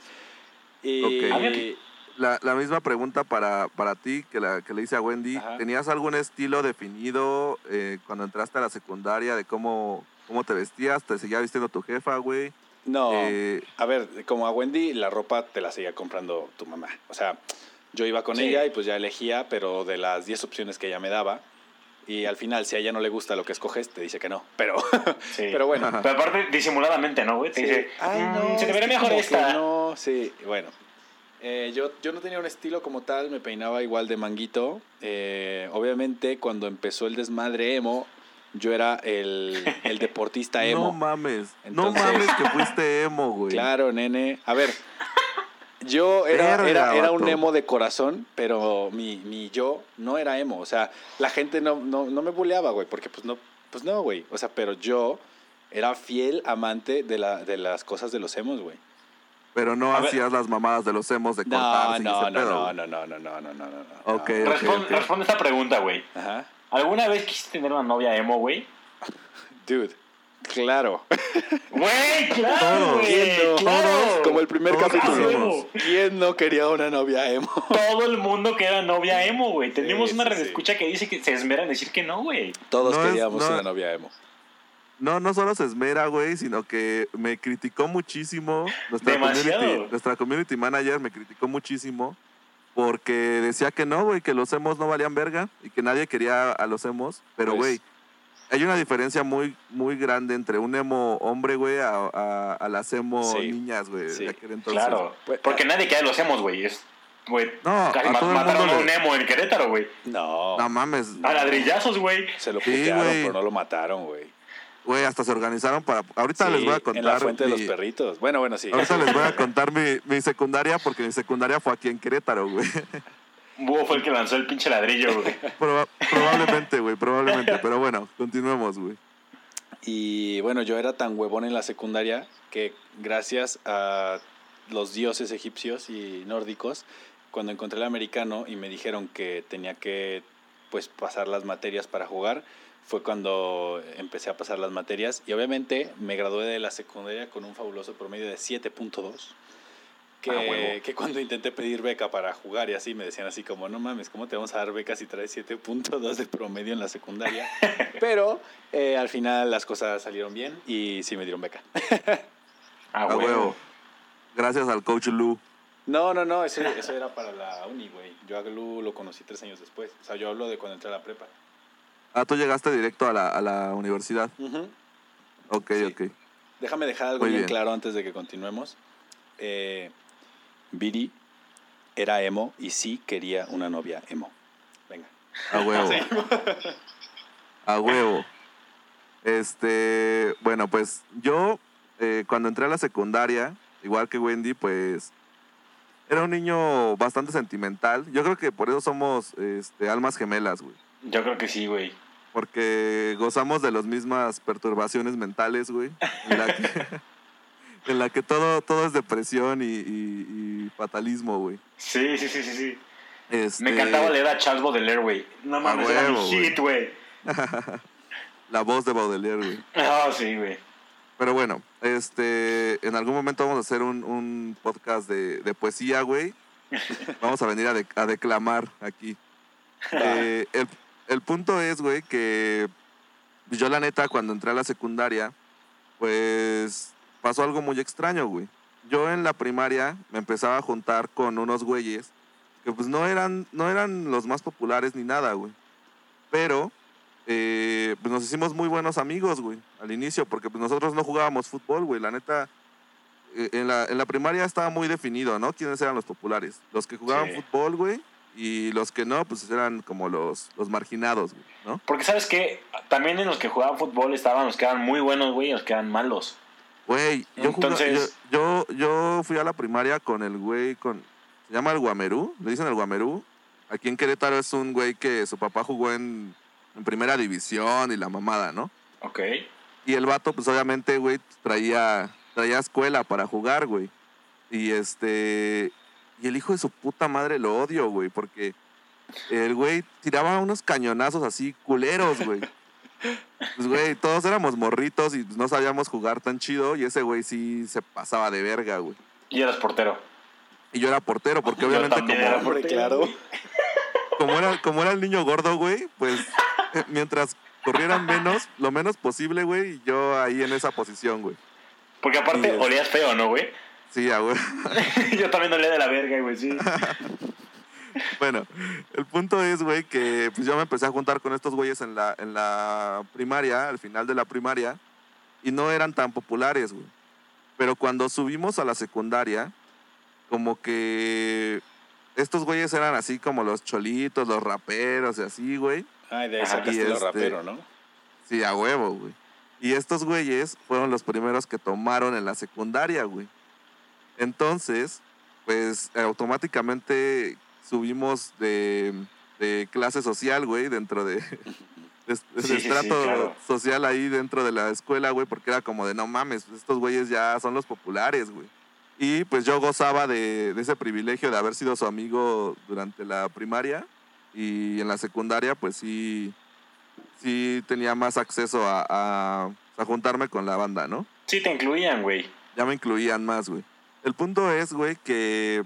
Y, Ok. A ver, La, la misma pregunta para, para ti que, la, que le hice a Wendy. Ajá. ¿Tenías algún estilo definido eh, cuando entraste a la secundaria de cómo, cómo te vestías? ¿Te seguía vistiendo tu jefa, güey? no. Eh, A ver, como a Wendy, la ropa te la seguía comprando tu mamá. O sea, yo iba con Sí. ella y pues ya elegía, pero de las 10 opciones que ella me daba. Y al final, si a ella no le gusta lo que escoges, te dice que no. Pero, Sí. pero bueno. Pero aparte, disimuladamente, ¿no, güey? Te Sí. dice, Ay, "Mm, no, se te que mejor esta. No, sí, bueno. Eh, yo, yo no tenía un estilo como tal, me peinaba igual de manguito. Eh, obviamente, cuando empezó el desmadre emo, yo era el, el deportista no emo. mames. Entonces- No mames que fuiste emo, güey. Claro, nene. A ver, yo era, Verga, era, era un emo de corazón, pero mi, mi yo no era emo. O sea, la gente no, no, no me buleaba, güey, porque pues no, pues no, güey. O sea, pero yo era fiel amante de, la, de las cosas de los emos, güey. Pero no A ver. hacías las mamadas de los emos de No, cortarse y no, ese no, pedo, no, no, no, no, no, no, no, no. Ok, no. ok. Respon- Responde esta pregunta, güey. Ajá. ¿Alguna vez quisiste tener una novia emo, güey? Dude, claro. Güey, claro. ¿Quién no? Claro. Como el primer capítulo. ¿Quién no quería una novia emo? Todo el mundo que era novia emo, güey. Tenemos Sí, una sí, red sí. escucha que dice que se esmera en decir que no, güey. Todos No es- queríamos no- una novia emo. No, no solo se esmera, güey, sino que me criticó muchísimo. Nuestra Demasiado. community, nuestra community manager me criticó muchísimo porque decía que no, güey, que los emos no valían verga y que nadie quería a los emos. Pero, Pues- güey, hay una diferencia muy, muy grande entre un emo hombre, güey, a, a- a las emo Sí. niñas, güey. Sí. Claro. Pues, Porque nadie queda los emos, güey. Es, güey. No, casi a mataron mundo a un emo en Querétaro, güey. No. No mames. A ladrillazos, güey. Se lo Sí, putearon, güey. pero no lo mataron, güey. Güey, hasta se organizaron para... Ahorita Sí, les voy a contar... En la fuente de los perritos. Bueno, bueno, sí. Ahorita les voy a contar mi, mi secundaria porque mi secundaria fue aquí en Querétaro, güey. Búho fue el que lanzó el pinche ladrillo, güey. Proba- probablemente, güey, probablemente. Pero bueno, continuemos, güey. Y bueno, yo era tan huevón en la secundaria que gracias a los dioses egipcios y nórdicos, cuando encontré el americano y me dijeron que tenía que pues pasar las materias para jugar, fue cuando empecé a pasar las materias y obviamente me gradué de la secundaria con un fabuloso promedio de 7.2. Que, Ah, que cuando intenté pedir beca para jugar y así me decían así como, no mames, ¿cómo te vamos a dar beca si traes 7.2 de promedio en la secundaria? Pero eh, al final las cosas salieron bien y sí me dieron beca. Ah, A güey. huevo. Gracias al coach Lu. No, no, no, eso, eso era para la uni, güey. Yo a Glu lo conocí tres años después. O sea, yo hablo de cuando entré a la prepa. Ah, tú llegaste directo a la, a la universidad. Ujú. Ok, Sí. ok. Déjame dejar algo Muy bien, bien. claro antes de que continuemos. Eh, Viri era emo y sí quería una novia emo. Venga. A huevo. A huevo. Este, bueno, pues yo eh, cuando entré a la secundaria, igual que Wendy, pues era un niño bastante sentimental. Yo creo que por eso somos este, almas gemelas, güey. Yo creo que sí, güey. Porque gozamos de las mismas perturbaciones mentales, güey. En la que, en la que todo, todo es depresión y, y- y fatalismo, güey. Sí, sí, sí, sí, sí. Este, Me encantaba leer a Charles Baudelaire, güey. No mames, era mi güey. hit, güey. La voz de Baudelaire, güey. Ah, sí, güey. Pero bueno, este, en algún momento vamos a hacer un, un podcast de, de poesía, güey. Vamos a venir a, de- a declamar aquí. Eh, el, el punto es, güey, que yo la neta cuando entré a la secundaria, pues pasó algo muy extraño, güey. Yo en la primaria me empezaba a juntar con unos güeyes que pues no eran, no eran los más populares ni nada, güey. Pero eh, pues nos hicimos muy buenos amigos, güey, al inicio, porque pues nosotros no jugábamos fútbol, güey. La neta, eh, en, la, en la primaria estaba muy definido, ¿no? ¿Quiénes eran los populares? Los que jugaban Sí. fútbol, güey, y los que no, pues eran como los, los marginados, güey, ¿no? Porque, ¿sabes qué? También en los que jugaban fútbol estaban los que eran muy buenos, güey, y los que eran malos. Güey, yo, Entonces- yo, yo, yo fui a la primaria con el güey, con, se llama el Guamerú, le dicen el Guamerú. Aquí en Querétaro es un güey que su papá jugó en, en primera división y la mamada, ¿no? Ok. Y el vato, pues obviamente, güey, traía, traía escuela para jugar, güey. Y este. Y el hijo de su puta madre lo odio, güey, porque el güey tiraba unos cañonazos así culeros, güey. Pues, güey, todos éramos morritos y no sabíamos jugar tan chido. Y ese güey sí se pasaba de verga, güey. Y eras portero. Y yo era portero, porque Yo obviamente también como, era portero, claro. como era, como era el niño gordo, güey, pues eh, mientras corrieran menos, lo menos posible, güey, y yo ahí en esa posición, güey. Porque aparte olías feo, ¿no, güey? Sí, ah, güey. Yo también olía de la verga, güey, sí. Bueno, el punto es, güey, que pues yo me empecé a juntar con estos güeyes en la, en la primaria, al final de la primaria, y no eran tan populares, güey. Pero cuando subimos a la secundaria, como que estos güeyes eran así como los cholitos, los raperos y así, güey. Ay, de ahí sacaste y lo este- rapero, ¿no? Sí, a huevo, güey. Y estos güeyes fueron los primeros que tomaron en la secundaria, güey. Entonces, pues automáticamente subimos de, de clase social, güey, dentro de, de, de Sí, sí, sí, estrato claro. social ahí dentro de la escuela, güey, porque era como de no mames, estos güeyes ya son los populares, güey. Y pues yo gozaba de, de ese privilegio de haber sido su amigo durante la primaria y en la secundaria, pues sí, sí tenía más acceso a, a, a juntarme con la banda, ¿no? Sí, te incluían, güey. Ya me incluían más, güey. El punto es, güey, que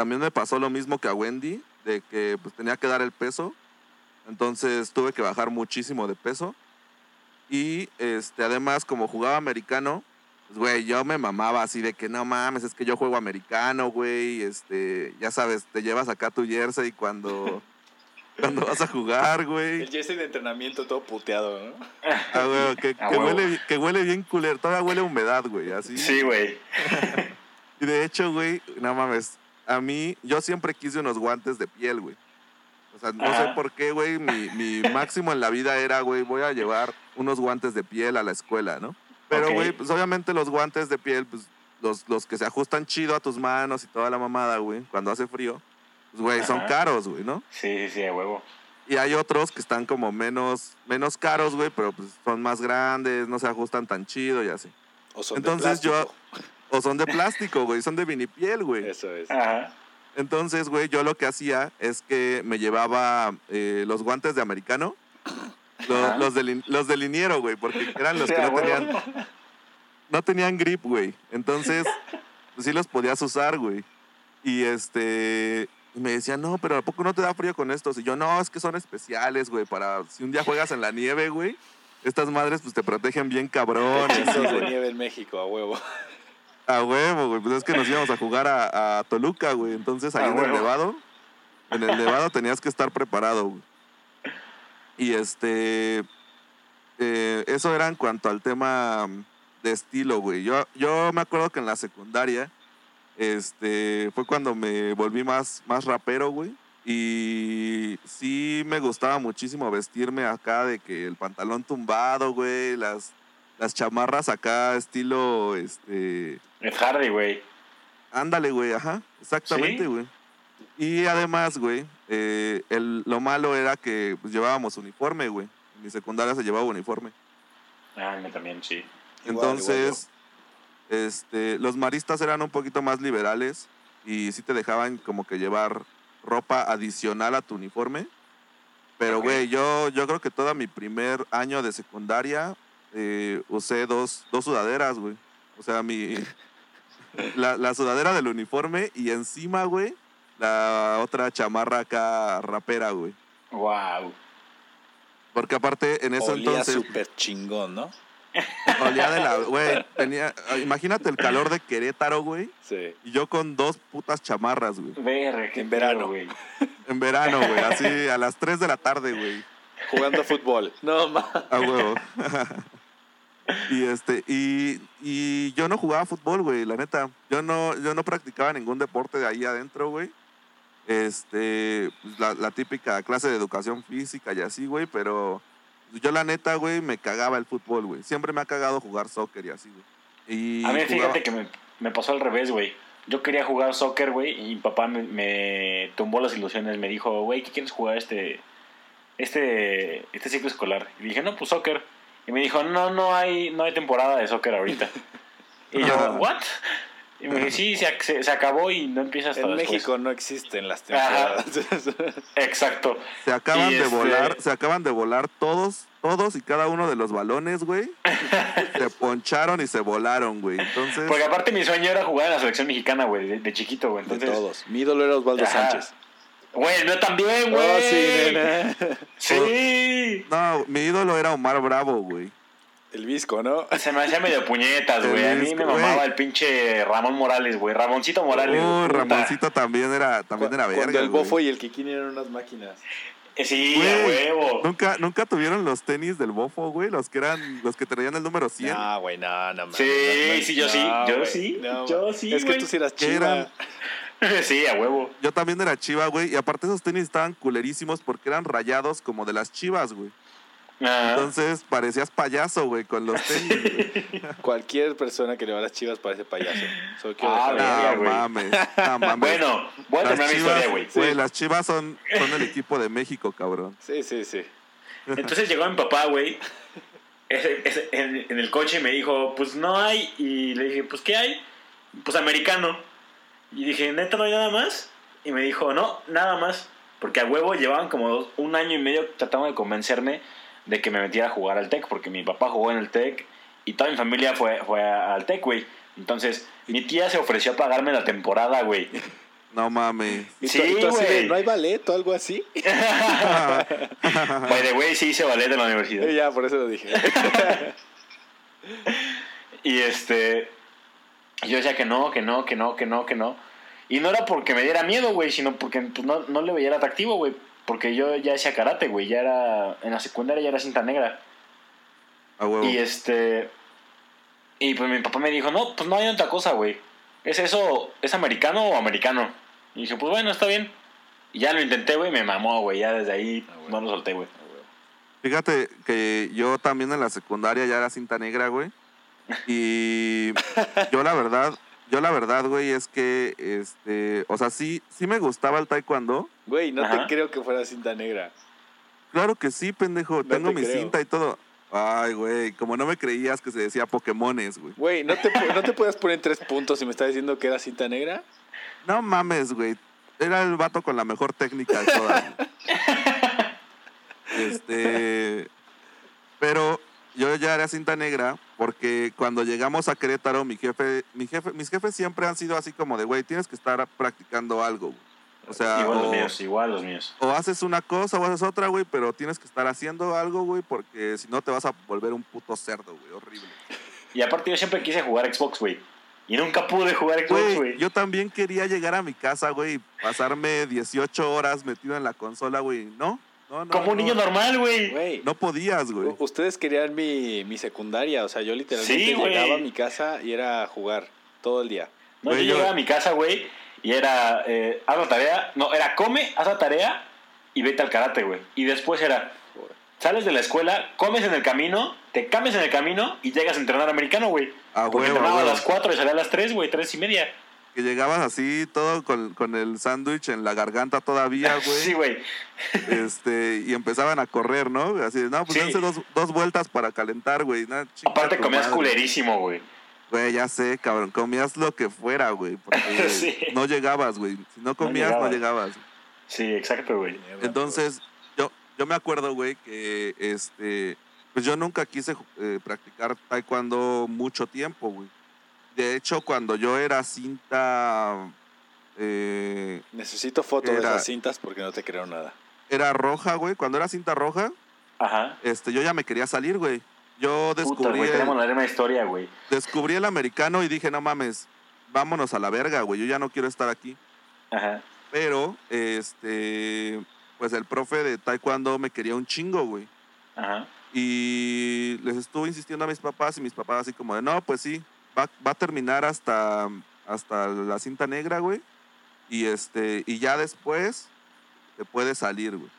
también me pasó lo mismo que a Wendy, de que pues tenía que dar el peso. Entonces tuve que bajar muchísimo de peso. Y este, además, como jugaba americano, pues, güey, yo me mamaba así de que no mames, es que yo juego americano, güey. Este, ya sabes, te llevas acá tu jersey cuando, cuando vas a jugar, güey. El jersey de entrenamiento todo puteado, ¿no? Ah, güey, que, A que huele, que huele bien culero. Todavía huele a humedad, güey, así. Sí, güey. Y de hecho, güey, no mames, a mí, yo siempre quise unos guantes de piel, güey. O sea, no sé por qué, güey, mi, mi máximo en la vida era, güey, voy a llevar unos guantes de piel a la escuela, ¿no? Pero, güey, pues obviamente los guantes de piel, pues los, los que se ajustan chido a tus manos y toda la mamada, güey, cuando hace frío, pues, güey, son caros, güey, ¿no? Sí, sí, sí, a huevo. Y hay otros que están como menos, menos caros, güey, pero pues son más grandes, no se ajustan tan chido y así. O son Entonces de yo-. O son de plástico, güey, son de vinipiel, güey. Eso es. Ajá. Entonces, güey, yo lo que hacía es que me llevaba eh, los guantes de americano, lo- Ajá. los, de, los de liniero, güey, porque eran los Sí, que no tenían, no tenían grip, güey. Entonces, pues sí los podías usar, güey. Y este, y me decían, no, pero ¿a poco no te da frío con estos? Y yo, no, es que son especiales, güey, para si un día juegas en la nieve, güey. Estas madres, pues te protegen bien cabrón. Chingos de nieve en México, a huevo. A huevo, güey. Pues es que nos íbamos a jugar a, a Toluca, güey. Entonces ahí A en el. Nevado, en el Nevado tenías que estar preparado, güey. Y este, eh, eso era en cuanto al tema de estilo, güey. Yo, yo me acuerdo que en la secundaria, este, fue cuando me volví más, más rapero, güey. Y sí me gustaba muchísimo vestirme acá de que el pantalón tumbado, güey, las, las chamarras acá estilo, este... Ed Hardy, güey. Ándale, güey, ajá, exactamente, ¿Sí? güey. Y además, güey, eh, el- lo malo era que pues, llevábamos uniforme, güey. En mi secundaria se llevaba uniforme. Ah, a mí también, sí. Igual, Entonces, este, los maristas eran un poquito más liberales y sí te dejaban como que llevar ropa adicional a tu uniforme. Pero, güey, yo, yo creo que todo mi primer año de secundaria eh, usé dos, dos sudaderas, güey. O sea, mi... La, la sudadera del uniforme y encima, güey, la otra chamarra acá rapera, güey. Wow. Porque aparte en ese Olía entonces... súper chingón, ¿no? Olía de la. Güey, tenía. Imagínate el calor de Querétaro, güey. Sí. Y yo con dos putas chamarras, güey. Verga, En verano. güey. En verano, güey. Así a las 3 de la tarde, güey. Jugando fútbol. No, ma. A huevo. y este. Y, y yo no jugaba fútbol, güey, la neta. Yo no, yo no practicaba ningún deporte de ahí adentro, güey. Este. pues, La, la típica clase de educación física y así, güey. Pero yo, la neta, güey, me cagaba el fútbol, güey. Siempre me ha cagado jugar soccer y así, güey. Y A mí, jugaba- fíjate que me, me pasó al revés, güey. Yo quería jugar soccer, güey, y mi papá me, me tumbó las ilusiones. Me dijo, güey, ¿qué quieres jugar este, este, este ciclo escolar? Y dije, no, pues soccer. Y me dijo, no, no hay, no hay temporada de soccer ahorita. Y yo, ¿what? Y me dije, sí, se, se, se acabó y no empieza hasta En después". México no existen las Ajá. temporadas. Exacto. Se acaban Y de este- volar, se acaban de volar todos, todos y cada uno de los balones, güey. se poncharon y se volaron, güey. Entonces, Porque aparte mi sueño era jugar en la selección mexicana, güey, de, de chiquito, güey. De Entonces, todos. Mi ídolo era Osvaldo Ajá. Sánchez. Güey, yo también, güey. Oh, sí, nena. Sí. no, mi ídolo era Omar Bravo, güey. El visco, ¿no? Se me hacía medio puñetas, güey. A mí me mamaba el pinche Ramón Morales, güey. Ramoncito Morales. Puta. Ramoncito también era, también era Cuando el bofo y el Kikini eran unas máquinas. Eh, Sí, a huevo. ¿Nunca, nunca tuvieron los tenis del bofo, güey, los que eran, los que traían el número 100. No, güey, no, no mames. Sí, no, sí, yo sí, yo sí, no, yo sí, Es que tú sí eras ¿Qué chiva. sí, a huevo. Yo también era chiva, güey, y aparte esos tenis estaban culerísimos porque eran rayados como de las chivas, güey. Ajá. Entonces parecías payaso, güey, con los tenis. güey. Cualquier persona que le va a las chivas parece payaso. Solo quiero Ah, No güey. mames, no mames. bueno, voy a Las terminar mi chivas, historia, güey. güey, las chivas son, son el equipo de México, cabrón. Sí, sí, sí. Entonces llegó mi papá, güey, en el coche y me dijo, pues no hay. Y le dije, pues ¿qué hay? Pues americano. Y dije, ¿neta no hay nada más? Y me dijo, no, nada más. Porque a huevo llevaban como dos- un año y medio tratando de convencerme de que me metiera a jugar al TEC, porque mi papá jugó en el TEC y toda mi familia fue, fue al TEC, güey. Entonces, mi tía se ofreció a pagarme la temporada, güey. No mames. Y Sí, güey. ¿no hay ballet o algo así? By the way, sí hice ballet en la universidad. Y ya, por eso lo dije. Y este. Y Yo decía que no, que no, que no, que no, que no. Y no era porque me diera miedo, güey, sino porque pues, no, no le veía el atractivo, güey. Porque yo ya hacía karate, güey. Ya era. En la secundaria ya era cinta negra. A huevo. Y este. Y pues mi papá me dijo, no, pues no hay otra cosa, güey. ¿Es eso, es americano o americano? Y dije, pues bueno, está bien. Y ya lo intenté, güey, me mamó, güey. Ya desde ahí Ah, no lo solté, güey. Fíjate que yo también en la secundaria ya era cinta negra, güey. Y yo la verdad, yo la verdad, güey, es que, este, o sea, sí, sí me gustaba el taekwondo. Güey, no Ajá. te creo que fuera cinta negra. Claro que sí, pendejo. No Tengo te mi creo. cinta y todo. Ay, güey, como no me creías que se decía Pokémones, güey. Güey, ¿no te, ¿no te puedes poner tres puntos si me estás diciendo que era cinta negra? No mames, güey. Era el vato con la mejor técnica de todas. este. Pero yo ya era cinta negra porque cuando llegamos a Querétaro, mi jefe, mi jefe, mis jefes siempre han sido así como de, güey, tienes que estar practicando algo. O sea, igual los o, míos, igual los míos. o haces una cosa o haces otra, güey, pero tienes que estar haciendo algo, güey, porque si no te vas a volver un puto cerdo, güey, horrible. Y aparte yo siempre quise jugar Xbox, güey. Y nunca pude jugar Xbox, Güey, güey. yo también quería llegar a mi casa, güey, y pasarme 18 horas metido en la consola, güey. No, no, no. Como un no. niño normal, güey. Güey, No podías, güey. ustedes querían mi, mi secundaria. O sea, yo literalmente Sí, güey. llegaba a mi casa y era a jugar todo el día. No, Güey, yo yo- llegaba a mi casa, güey, Y era, eh, haz la tarea, no, era come, haz la tarea y vete al karate, güey. Y después era, sales de la escuela, comes en el camino, te cambias en el camino y llegas a entrenar americano, güey. A Porque huevo, entrenaba a las 4 y salía a las 3, güey, 3 y media. Que llegabas así, todo con, con el sándwich en la garganta todavía, güey. Sí, güey. este, y empezaban a correr, ¿no? Así, de, no, pues Sí. dense dos, dos vueltas para calentar, güey. Aparte comías madre. culerísimo, güey. Güey, ya sé, cabrón. Comías lo que fuera, güey. Porque Sí. no llegabas, güey. Si no comías, no llegabas. llegabas. Sí, exacto, güey. Entonces, yo, yo me acuerdo, güey, que este, pues yo nunca quise eh, practicar taekwondo mucho tiempo, güey. De hecho, cuando yo era cinta, eh, Necesito foto de esas cintas porque no te creo nada. era roja, güey. Cuando era cinta roja, Ajá. este, yo ya me quería salir, güey. Yo Puta, descubrí, güey, el, tenemos la misma historia, güey. descubrí el americano y dije, no mames, vámonos a la verga, güey. Yo ya no quiero estar aquí. Ajá. Pero, este, pues el profe de taekwondo me quería un chingo, güey. Ajá. Y les estuve insistiendo a mis papás y mis papás así como de, no, pues sí, va, va a terminar hasta, hasta la cinta negra, güey. Y, este, y ya después te puedes salir, güey.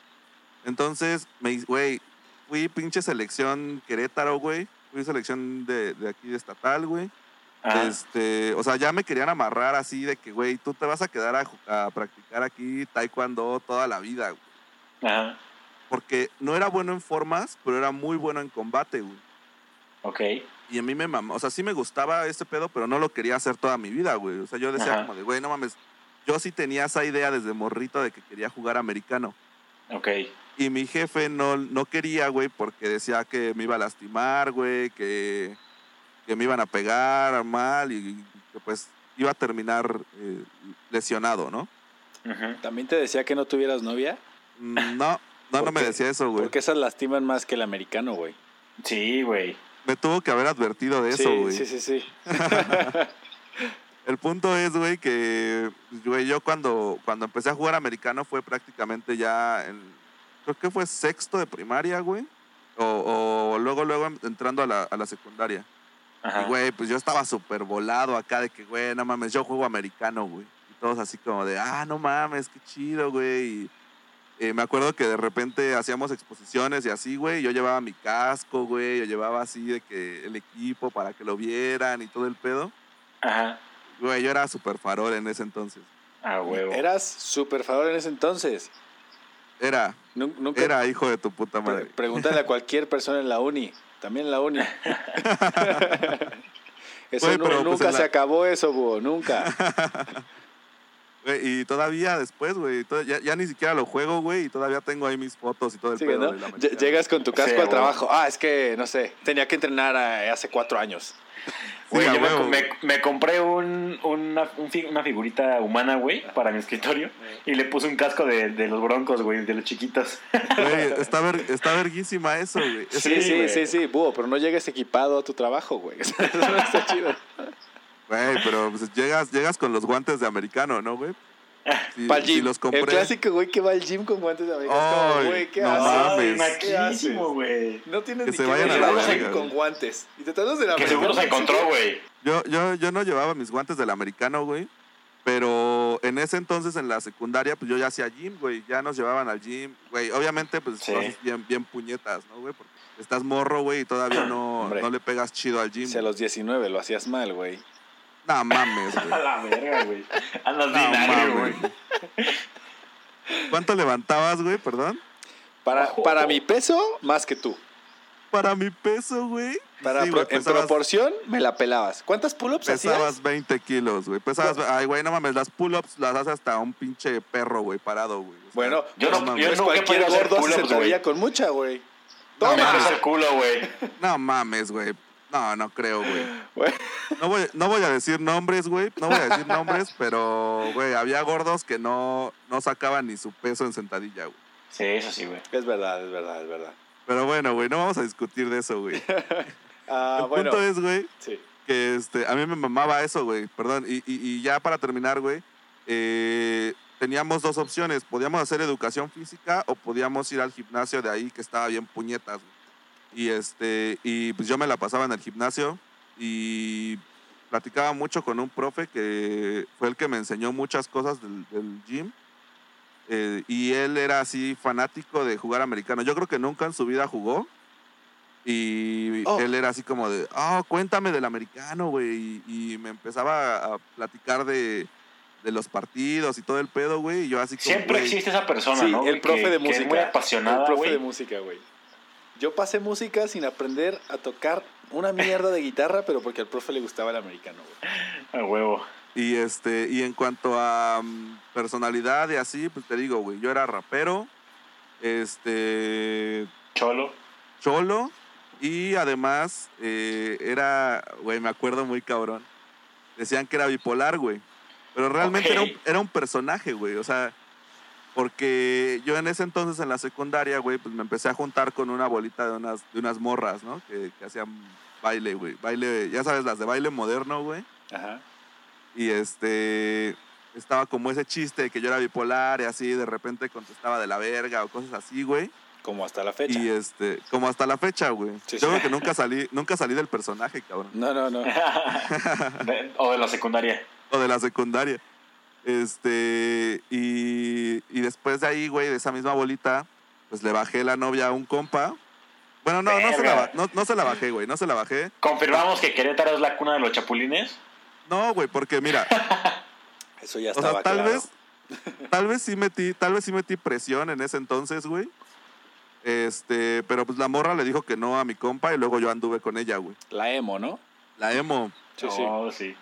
Entonces, me, güey, fui pinche selección Querétaro, güey. Fui selección de, de aquí de estatal, güey. Ajá. Este, o sea, ya me querían amarrar así de que, güey, tú te vas a quedar a, a practicar aquí taekwondo toda la vida, güey. Ajá. Porque no era bueno en formas, pero era muy bueno en combate, güey. Ok. Y a mí me mamó, o sea, sí me gustaba ese pedo, pero no lo quería hacer toda mi vida, güey. O sea, yo decía Ajá. como de, güey, no mames, yo sí tenía esa idea desde morrito de que quería jugar americano. Ok. Y mi jefe no, no quería, güey, porque decía que me iba a lastimar, güey, que, que me iban a pegar mal y que pues iba a terminar eh, lesionado, ¿no? ¿También te decía que no tuvieras novia? Mm, No, no, ¿Por no me decía eso, güey. Porque esas lastiman más que el americano, güey. Sí, güey. Me tuvo que haber advertido de eso, güey. sí, sí, sí. El punto es, güey, que güey, yo cuando, cuando empecé a jugar americano fue prácticamente ya, en, creo que fue sexto de primaria, güey. O, o luego, luego em- entrando a la, a la secundaria. Ajá. Y, güey, pues yo estaba súper volado acá de que, güey, no mames, yo juego americano, güey. Y todos así como de, ah, no mames, qué chido, güey. Y eh, me acuerdo que de repente hacíamos exposiciones y así, güey. Yo llevaba mi casco, güey. Yo llevaba así de que el equipo para que lo vieran y todo el pedo. Ajá. Güey, yo era súper farol en ese entonces. Ah, huevo. Eras súper favor en ese entonces. Era, Nu- Nunca era hijo de tu puta pre- madre. pregúntale a cualquier persona en la uni. También en la uni. eso pero, pues, nunca la- se acabó eso, búho. Nunca. Y todavía después, güey, to- ya, ya ni siquiera lo juego, güey, y todavía tengo ahí mis fotos y todo el Sí, pedo ¿no? Llegas con tu casco Sí, al trabajo. Ah, es que, no sé, tenía que entrenar eh, hace cuatro años. Güey, Sí, a yo me, me- me compré un, una, un fi- una figurita humana, güey, para mi escritorio. Y le puse un casco de, de los broncos, güey, de los chiquitos. Güey, está, ver- está verguísima eso, güey. Es- Sí, Sí, sí, sí, sí, búho, pero no llegues equipado a tu trabajo, güey. Eso no está chido. Güey, pero pues, llegas, llegas con los guantes de americano, ¿no, güey? Si, Para el si gym. los compré. El clásico güey que va al gym con guantes de americano. Güey, ¿qué no haces? naquísimo, güey. No tienes Que ni se que vayan ver a la verga, gym con guantes. Y te tratas de la Que seguro se encontró, güey. Yo, yo, yo no llevaba mis guantes del americano, güey. Pero en ese entonces, en la secundaria, pues yo ya hacía gym, güey. Ya nos llevaban al gym, güey. Obviamente, pues Sí. bien, bien puñetas, ¿no, güey? Porque estás morro, güey, y todavía no, no le pegas chido al gym. Si a los 19 lo hacías mal, güey. No mames, A güey. la verga, güey. Andas No güey. ¿Cuánto levantabas, güey? Perdón. Para, para mi peso, más que tú. Para mi peso, güey. Para Sí, pro- güey, en proporción, me la pelabas. ¿Cuántas pull-ups hacías? Pesabas 20 kilos, güey. Pesabas, ay, güey, no mames, las pull-ups las hace hasta un pinche perro, güey, parado, güey. O sea, Bueno, Yo no- mames. yo pues cualquier podido hacer gordo se güey. con mucha, güey. No Me Toma. pesa el culo, güey. No mames, güey. No, no creo, güey. No voy, no voy a decir nombres, güey. No voy a decir nombres, pero, güey, había gordos que no, no sacaban ni su peso en sentadilla, güey. Sí, eso sí, güey. Es verdad, es verdad, es verdad. Pero bueno, güey, no vamos a discutir de eso, güey. Ah, El bueno. punto es, güey, Sí. que este, a mí me mamaba eso, güey. Perdón. Y, y, y ya para terminar, güey, eh, teníamos dos opciones. Podíamos hacer educación física o podíamos ir al gimnasio de ahí que estaba bien puñetas, güey. Y este, y pues yo me la pasaba en el gimnasio y platicaba mucho con un profe que fue el que me enseñó muchas cosas del, del gym. Eh, y él era así fanático de jugar americano. Yo creo que nunca en su vida jugó. Y Oh. él era así como de, oh, cuéntame del americano, güey. Y, y me empezaba a, a platicar de, de los partidos y todo el pedo, güey. Y yo así como, Siempre güey, existe esa persona, Sí, ¿no? el profe que, de que música. es muy apasionada, El profe güey. de música, güey. Yo pasé música sin aprender a tocar una mierda de guitarra, pero porque al profe le gustaba el americano, güey. A huevo. Y este, y en cuanto a mm, personalidad y así, pues te digo, güey, yo era rapero, este, Cholo. cholo, y además eh, era, güey, me acuerdo muy cabrón. Decían que era bipolar, güey. Pero realmente era, un, era un personaje, güey. O sea, porque yo en ese entonces en la secundaria, güey, pues me empecé a juntar con una bolita de unas, de unas morras, ¿no? Que, que hacían baile, güey. Baile, ya sabes, las de baile moderno, güey. Ajá. Y este estaba como ese chiste de que yo era bipolar y así de repente contestaba de la verga o cosas así, güey. Como hasta la fecha. Y este, como hasta la fecha, güey. Sí, yo sí. creo que nunca salí, nunca salí del personaje, cabrón. No, no, no. De- o de la secundaria. O de la secundaria. Este, y, y después de ahí, güey, de esa misma bolita, pues le bajé la novia a un compa. Bueno, no, no se, la, no, no se la bajé, güey, no se la bajé. ¿Confirmamos que Querétaro es la cuna de los chapulines? No, güey, porque mira, Eso ya O estaba sea, tal claro. vez, tal vez sí metí, tal vez sí metí presión en ese entonces, güey. Este, pero pues la morra le dijo que no a mi compa y luego yo anduve con ella, güey. La emo, ¿no? La emo, Sí, sí. Oh, sí.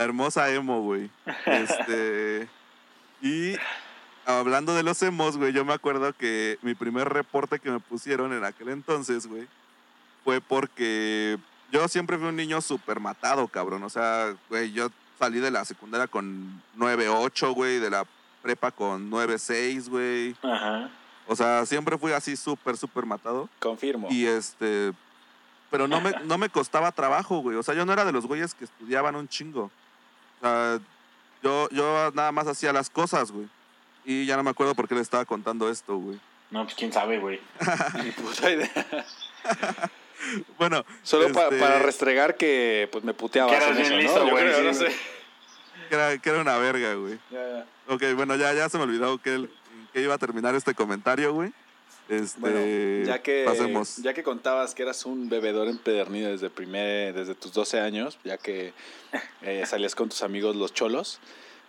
La hermosa emo, güey. Este, y hablando de los emos, güey, yo me acuerdo que mi primer reporte que me pusieron en aquel entonces, güey, fue porque yo siempre fui un niño súper matado, cabrón. O sea, güey, yo salí de la secundaria con 9.8, güey, de la prepa con 9.6, güey. Ajá. O sea, siempre fui así súper, súper matado. Confirmo. Y este, pero no me, no me costaba trabajo, güey. O sea, yo no era de los güeyes que estudiaban un chingo. O sea, yo, yo nada más hacía las cosas, güey. Y ya no me acuerdo por qué le estaba contando esto, güey. No, pues quién sabe, güey. Ni puta idea. Bueno, Solo pa- este, para restregar que pues me puteabas Que eras en bien eso, ¿no? listo, Yo güey, creo, sí, no güey. sé. que era, que era una verga, güey. Ya, ya. Ok, bueno, ya, ya se me olvidó que, el- que iba a terminar este comentario, güey. Este, Bueno, ya que, pasemos. ya que contabas que eras un bebedor empedernido desde, primer, desde tus 12 años, ya que eh, salías con tus amigos los cholos,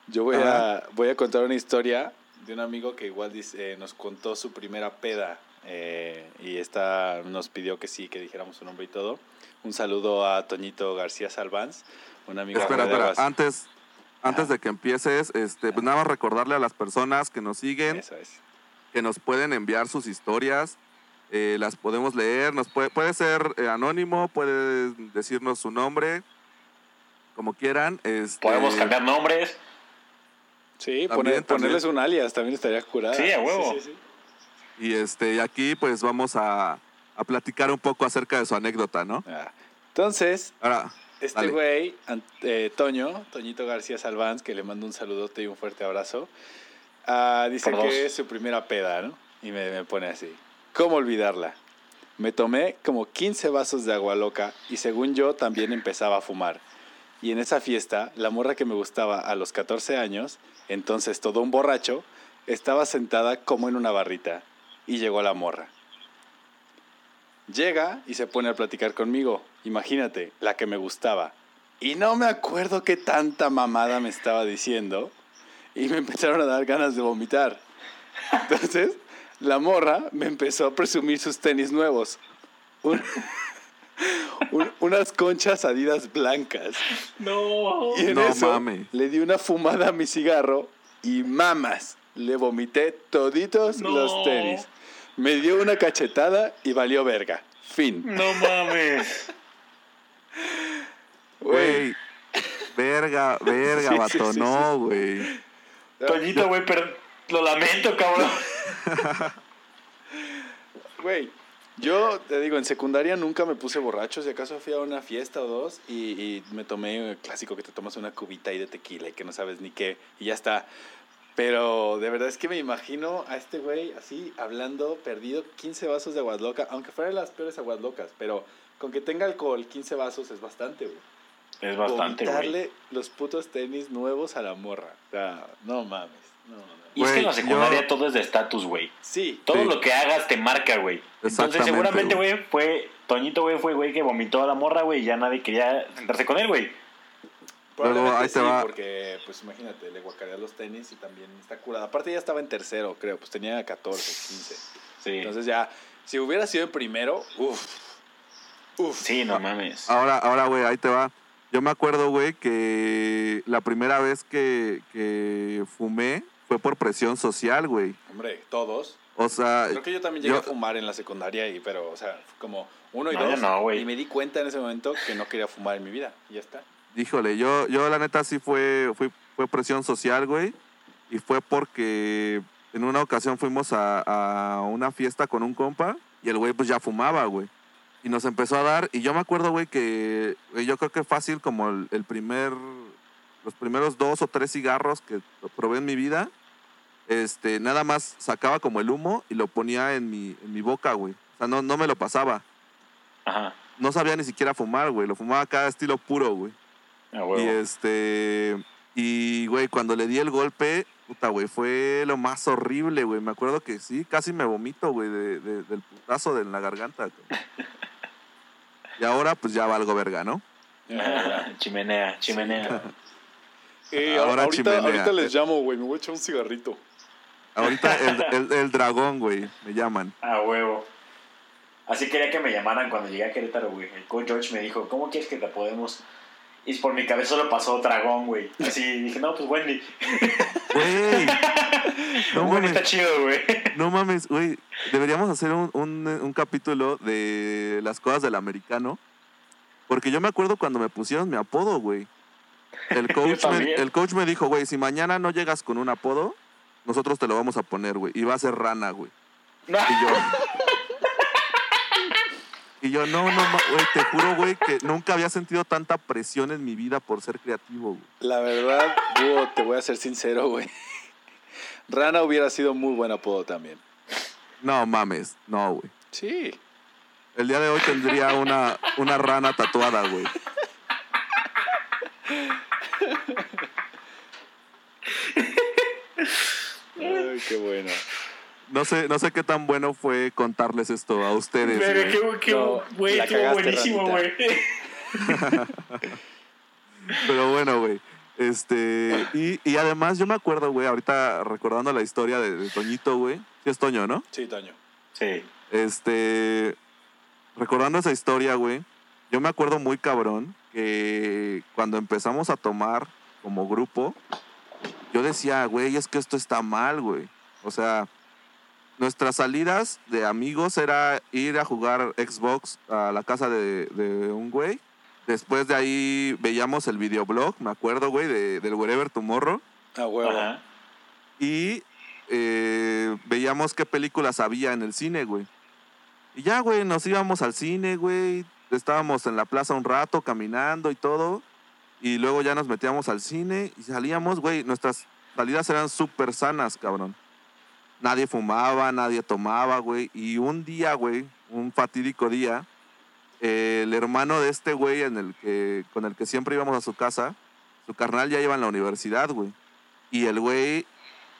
yo voy a, voy a contar una historia de un amigo que igual dice, eh, nos contó su primera peda eh, y esta nos pidió que sí, que dijéramos su nombre y todo. Un saludo a Toñito García Salvanz, un amigo Espera, de espera, antes, antes Ajá. de que empieces, este, pues nada más recordarle a las personas que nos siguen Eso es. Que nos pueden enviar sus historias, eh, las podemos leer, nos puede, puede ser eh, anónimo, puede decirnos su nombre, como quieran. Este, Podemos cambiar nombres. Sí, También, poner- también. ponerles un alias también estaría curada. Sí, a huevo. Sí, sí, sí. Y este, y aquí pues vamos a, a platicar un poco acerca de su anécdota, ¿no? Ah, Entonces, Ahora, Este güey, eh, Toño, Toñito García Salvanz, que le mando un saludote y un fuerte abrazo, ah, dice Por dos. que es su primera peda, ¿no? Y me, me pone así. ¿Cómo olvidarla? Me tomé como 15 vasos de agua loca y según yo también empezaba a fumar. Y en esa fiesta, la morra que me gustaba a los 14 años, entonces todo un borracho, estaba sentada como en una barrita. Y llegó la morra. Llega y se pone a platicar conmigo. Imagínate, la que me gustaba. Y no me acuerdo qué tanta mamada me estaba diciendo. Y me empezaron a dar ganas de vomitar. Entonces, la morra me empezó a presumir sus tenis nuevos. Un- un- unas conchas adidas blancas. No. Y en No eso mames. le di una fumada a mi cigarro y mamas, le vomité toditos No. los tenis. Me dio una cachetada y valió verga. Fin. No mames. güey, verga, verga, Sí, vato, sí, sí, no, güey. Toñito, güey, pero lo lamento, cabrón. Güey, yo te digo, en secundaria nunca me puse borracho. Si acaso fui a una fiesta o dos y, me tomé el clásico que te tomas una cubita ahí de tequila y que no sabes ni qué y ya está. Pero de verdad es que me imagino a este güey así hablando, perdido, 15 vasos de aguas locas, aunque fueran las peores aguas locas, pero con que tenga alcohol, 15 vasos es bastante, güey. Es bastante, güey. los putos tenis nuevos a la morra. O sea, no mames. No, no. Y es que en la secundaria yo- todo es de estatus, güey. Sí. Todo Sí. lo que hagas te marca, güey. Entonces, seguramente, güey. fue. Toñito, güey, fue güey que vomitó a la morra, güey, y ya nadie quería sentarse con él, güey. Probablemente ahí te sí, va. porque, pues imagínate, le guacareas los tenis y también está curada. Aparte ya estaba en tercero, creo, pues tenía 14, 15. Sí. Entonces ya, si hubiera sido en primero, uff. Uff. sí, no mames. Ahora, ahora, güey, ahí te va. Yo me acuerdo, güey, que la primera vez que, que fumé fue por presión social, güey. Hombre, todos. O sea, Creo que yo también llegué yo- a fumar en la secundaria, y, pero, o sea, fue como uno y No, dos. no, güey. y me di cuenta en ese momento que no quería fumar en mi vida. Y ya está. híjole, yo, yo la neta sí fue, fue, fue presión social, güey. Y fue porque en una ocasión fuimos a, a una fiesta con un compa y el güey pues ya fumaba, güey. Y nos empezó a dar, y yo me acuerdo, güey, que yo creo que fácil como el, el primer, los primeros dos o tres cigarros que probé en mi vida, este, nada más sacaba como el humo y lo ponía en mi, en mi boca, güey. O sea, no, no me lo pasaba. Ajá. No sabía ni siquiera fumar, güey. Lo fumaba cada estilo puro, güey. A Y este. Y, güey, cuando le di el golpe, puta, güey, fue lo más horrible, güey. Me acuerdo que sí, casi me vomito, güey, de, de- del putazo de en la garganta. Y ahora, pues ya valgo verga, ¿no? chimenea, chimenea. Eh, Ahora ahorita, chimenea. ahorita les llamo, güey. Me voy a echar un cigarrito. Ahorita el, el- el dragón, güey, me llaman. A huevo. Así quería que me llamaran cuando llegué a Querétaro, güey. El coach George me dijo, ¿cómo quieres que te podemos...? Y por mi cabeza solo pasó dragón, güey. Así dije, no, pues Wendy. Güey, no mames, está chido, güey. no mames, güey. Deberíamos hacer un, un, un capítulo de las cosas del americano. Porque yo me acuerdo cuando me pusieron mi apodo, güey. El coach, me, el coach me dijo, güey, si mañana no llegas con un apodo, nosotros te lo vamos a poner, güey. Y va a ser rana, güey. Y yo. Y yo, no, no, güey, te juro, güey, que nunca había sentido tanta presión en mi vida por ser creativo, güey. La verdad, Búho, te voy a ser sincero, güey. Rana hubiera sido muy buen apodo también. No mames, no, güey. Sí. El día de hoy tendría una, una rana tatuada, güey. Ay, qué bueno. No sé, no sé qué tan bueno fue contarles esto a ustedes. Pero qué, qué, No, la estuvo buenísimo, güey. Pero bueno, güey. Este, y, y además yo me acuerdo, güey, ahorita recordando la historia de, de Toñito, güey. Sí es Toño, ¿no? Sí, Toño. Sí. Este, recordando esa historia, güey, yo me acuerdo muy cabrón que cuando empezamos a tomar como grupo, yo decía, güey, es que esto está mal, güey. O sea, nuestras salidas de amigos era ir a jugar Xbox a la casa de, de un güey. Después de ahí veíamos el videoblog, me acuerdo, güey, de, del Wherever Tomorrow. Ah, huevo. Ajá. Y eh, veíamos qué películas había en el cine, güey. Y ya, güey, nos íbamos al cine, güey. Estábamos en la plaza un rato caminando y todo. Y luego ya nos metíamos al cine y salíamos, güey. Nuestras salidas eran súper sanas, cabrón. Nadie fumaba, nadie tomaba, güey. Y un día, güey, un fatídico día, eh, el hermano de este güey con el que siempre íbamos a su casa, su carnal ya iba en la universidad, güey. Y el güey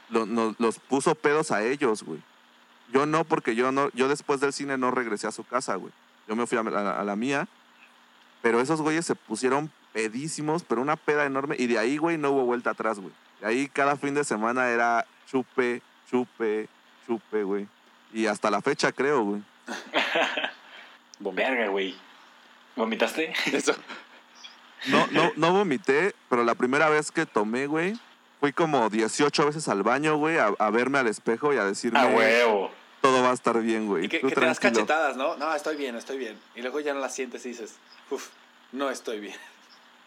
los puso pedos a ellos, güey. Yo no, porque yo después del cine no regresé a su casa, güey. Yo me fui a, la- a la mía. Pero esos güeyes se pusieron pedísimos, pero una peda enorme. Y de ahí, güey, no hubo vuelta atrás, güey. De ahí cada fin de semana era chupe, chupe, chupe, güey. Y hasta la fecha creo, güey. Verga, güey. ¿Vomitaste? Eso. No, no, no vomité, pero la primera vez que tomé, güey, fui como 18 veces al baño, güey, a, a verme al espejo y a decirme, A huevo. todo va a estar bien, güey. Y que, Tú que te das tranquilo". cachetadas, ¿no? No, estoy bien, estoy bien. Y luego ya no las sientes y dices, uff, no estoy bien.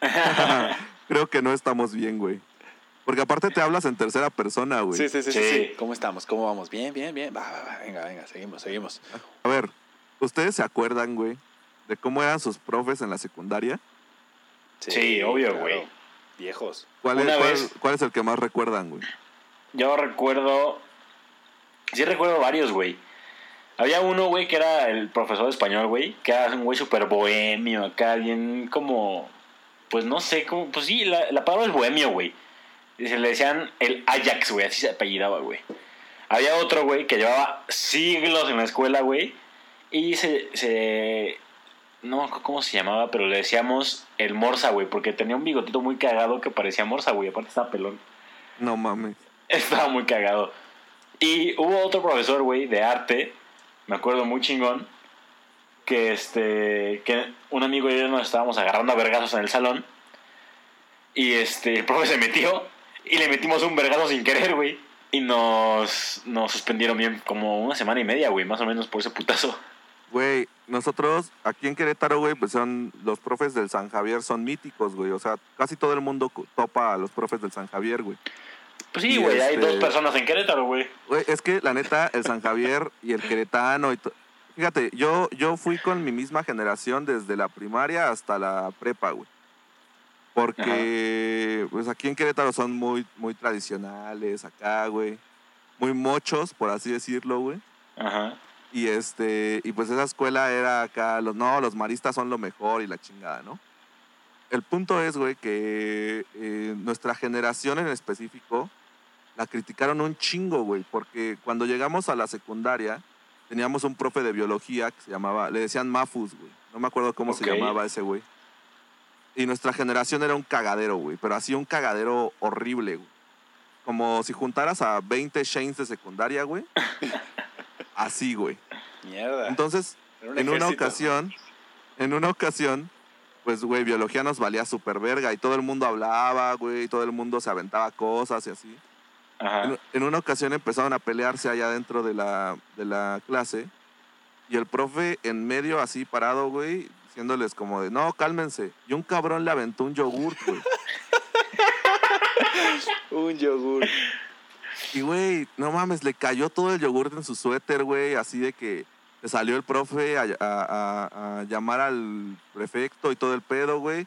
Creo que no estamos bien, güey. Porque aparte te hablas en tercera persona, güey. Sí, sí, sí, sí, Sí. sí. ¿Cómo estamos? ¿Cómo vamos? Bien, bien, bien. Va, va, va. Venga, venga, seguimos, seguimos. A ver, ¿ustedes se acuerdan, güey, de cómo eran sus profes en la secundaria? Sí, obvio, güey. Viejos. ¿Cuál es, Una cuál- vez- cuál es el que más recuerdan, güey? Yo recuerdo. Sí, recuerdo varios, güey. Había uno, güey, que era el profesor de español, güey, que era un güey súper bohemio, acá, bien como. pues no sé cómo, pues sí, la, la palabra es bohemio, güey. Y Se le decían el Ajax, güey, así se apellidaba, güey. Había otro, güey, que llevaba siglos en la escuela, güey. Y se, se. No me acuerdo cómo se llamaba, pero le decíamos el Morsa, güey, porque tenía un bigotito muy cagado que parecía Morsa, güey. Aparte estaba pelón. No mames. Estaba muy cagado. Y hubo otro profesor, güey, de arte, me acuerdo muy chingón, que este, que un amigo y yo nos estábamos agarrando a vergazos en el salón. Y este, el profe se metió y le metimos un vergazo sin querer, güey. Y nos, nos suspendieron bien como una semana y media, güey, más o menos por ese putazo. Güey, nosotros aquí en Querétaro, güey, pues son los profes del San Javier son míticos, güey. O sea, casi todo el mundo topa a los profes del San Javier, güey. Pues sí, güey, hay este- dos personas en Querétaro, güey. Güey, es que la neta, el San Javier y el Queretano y Fíjate, yo, yo fui con mi misma generación desde la primaria hasta la prepa, güey. Porque, pues aquí en Querétaro son muy, muy tradicionales acá, güey. Muy mochos, por así decirlo, güey. Ajá. Y este, y pues esa escuela era acá, los, no, los maristas son lo mejor y la chingada, ¿no? El punto es, güey, que eh, nuestra generación en específico la criticaron un chingo, güey, porque cuando llegamos a la secundaria teníamos un profe de biología que se llamaba, le decían Mafus, güey. No me acuerdo cómo se llamaba ese güey. Y nuestra generación era un cagadero, güey, pero así un cagadero horrible, güey. Como si juntaras a 20 Shanes de secundaria, güey. Así, güey. Mierda. Entonces, un en una ocasión, en una ocasión, pues, güey, biología nos valía súper verga y todo el mundo hablaba, güey, y todo el mundo se aventaba cosas y así. Ajá. En, en una ocasión empezaron a pelearse allá dentro de la, de la clase y el profe en medio así parado, güey, diciéndoles como de, no, cálmense. Y un cabrón le aventó un yogurt, güey. Un yogur. Y, güey, no mames, le cayó todo el yogurt en su suéter, güey, así de que salió el profe a, a- a- a llamar al prefecto y todo el pedo, güey.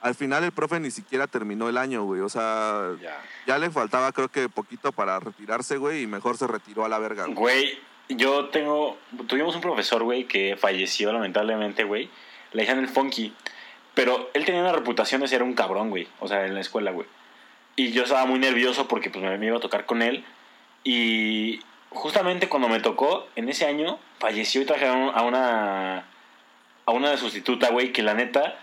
Al final el profe ni siquiera terminó el año, güey. O sea, Ya. ya le faltaba creo que poquito para retirarse, güey, y mejor se retiró a la verga, güey. Güey, yo tengo. Tuvimos un profesor, güey, que falleció lamentablemente, güey. Le decían el funky. Pero él tenía una reputación de ser un cabrón, güey. O sea, en la escuela, güey. Y yo estaba muy nervioso porque pues, me, me iba a tocar con él. Y justamente cuando me tocó, en ese año, falleció y trajeron a una. A una sustituta, güey, que la neta.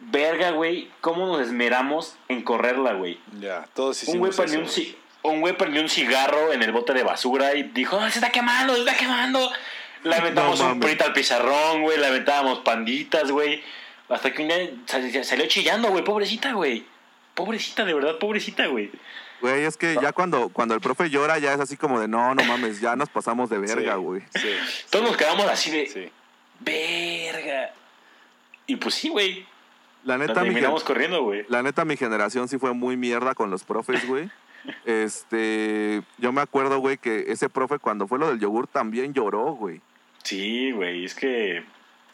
Verga, güey, cómo nos esmeramos en correrla, güey. Ya. Todos Un hicimos güey, un, eso. ci- un güey prendió un cigarro en el bote de basura y dijo, "Ah, se está quemando, se está quemando. Le aventamos No un prita al pizarrón, güey, le aventábamos panditas, güey. Hasta que un día sal- salió chillando, güey, pobrecita, güey. Pobrecita, de verdad, pobrecita, güey. Güey, es que ya cuando, cuando el profe llora ya es así como de, no, no mames, ya nos pasamos de verga, güey. Sí. Todos nos quedamos así de, Sí. verga. Y pues sí, güey. La neta, mi, terminamos corriendo, güey. la neta, mi generación sí fue muy mierda con los profes, güey. Este, yo me acuerdo, güey, que ese profe cuando fue lo del yogur también lloró, güey. Sí, güey, es que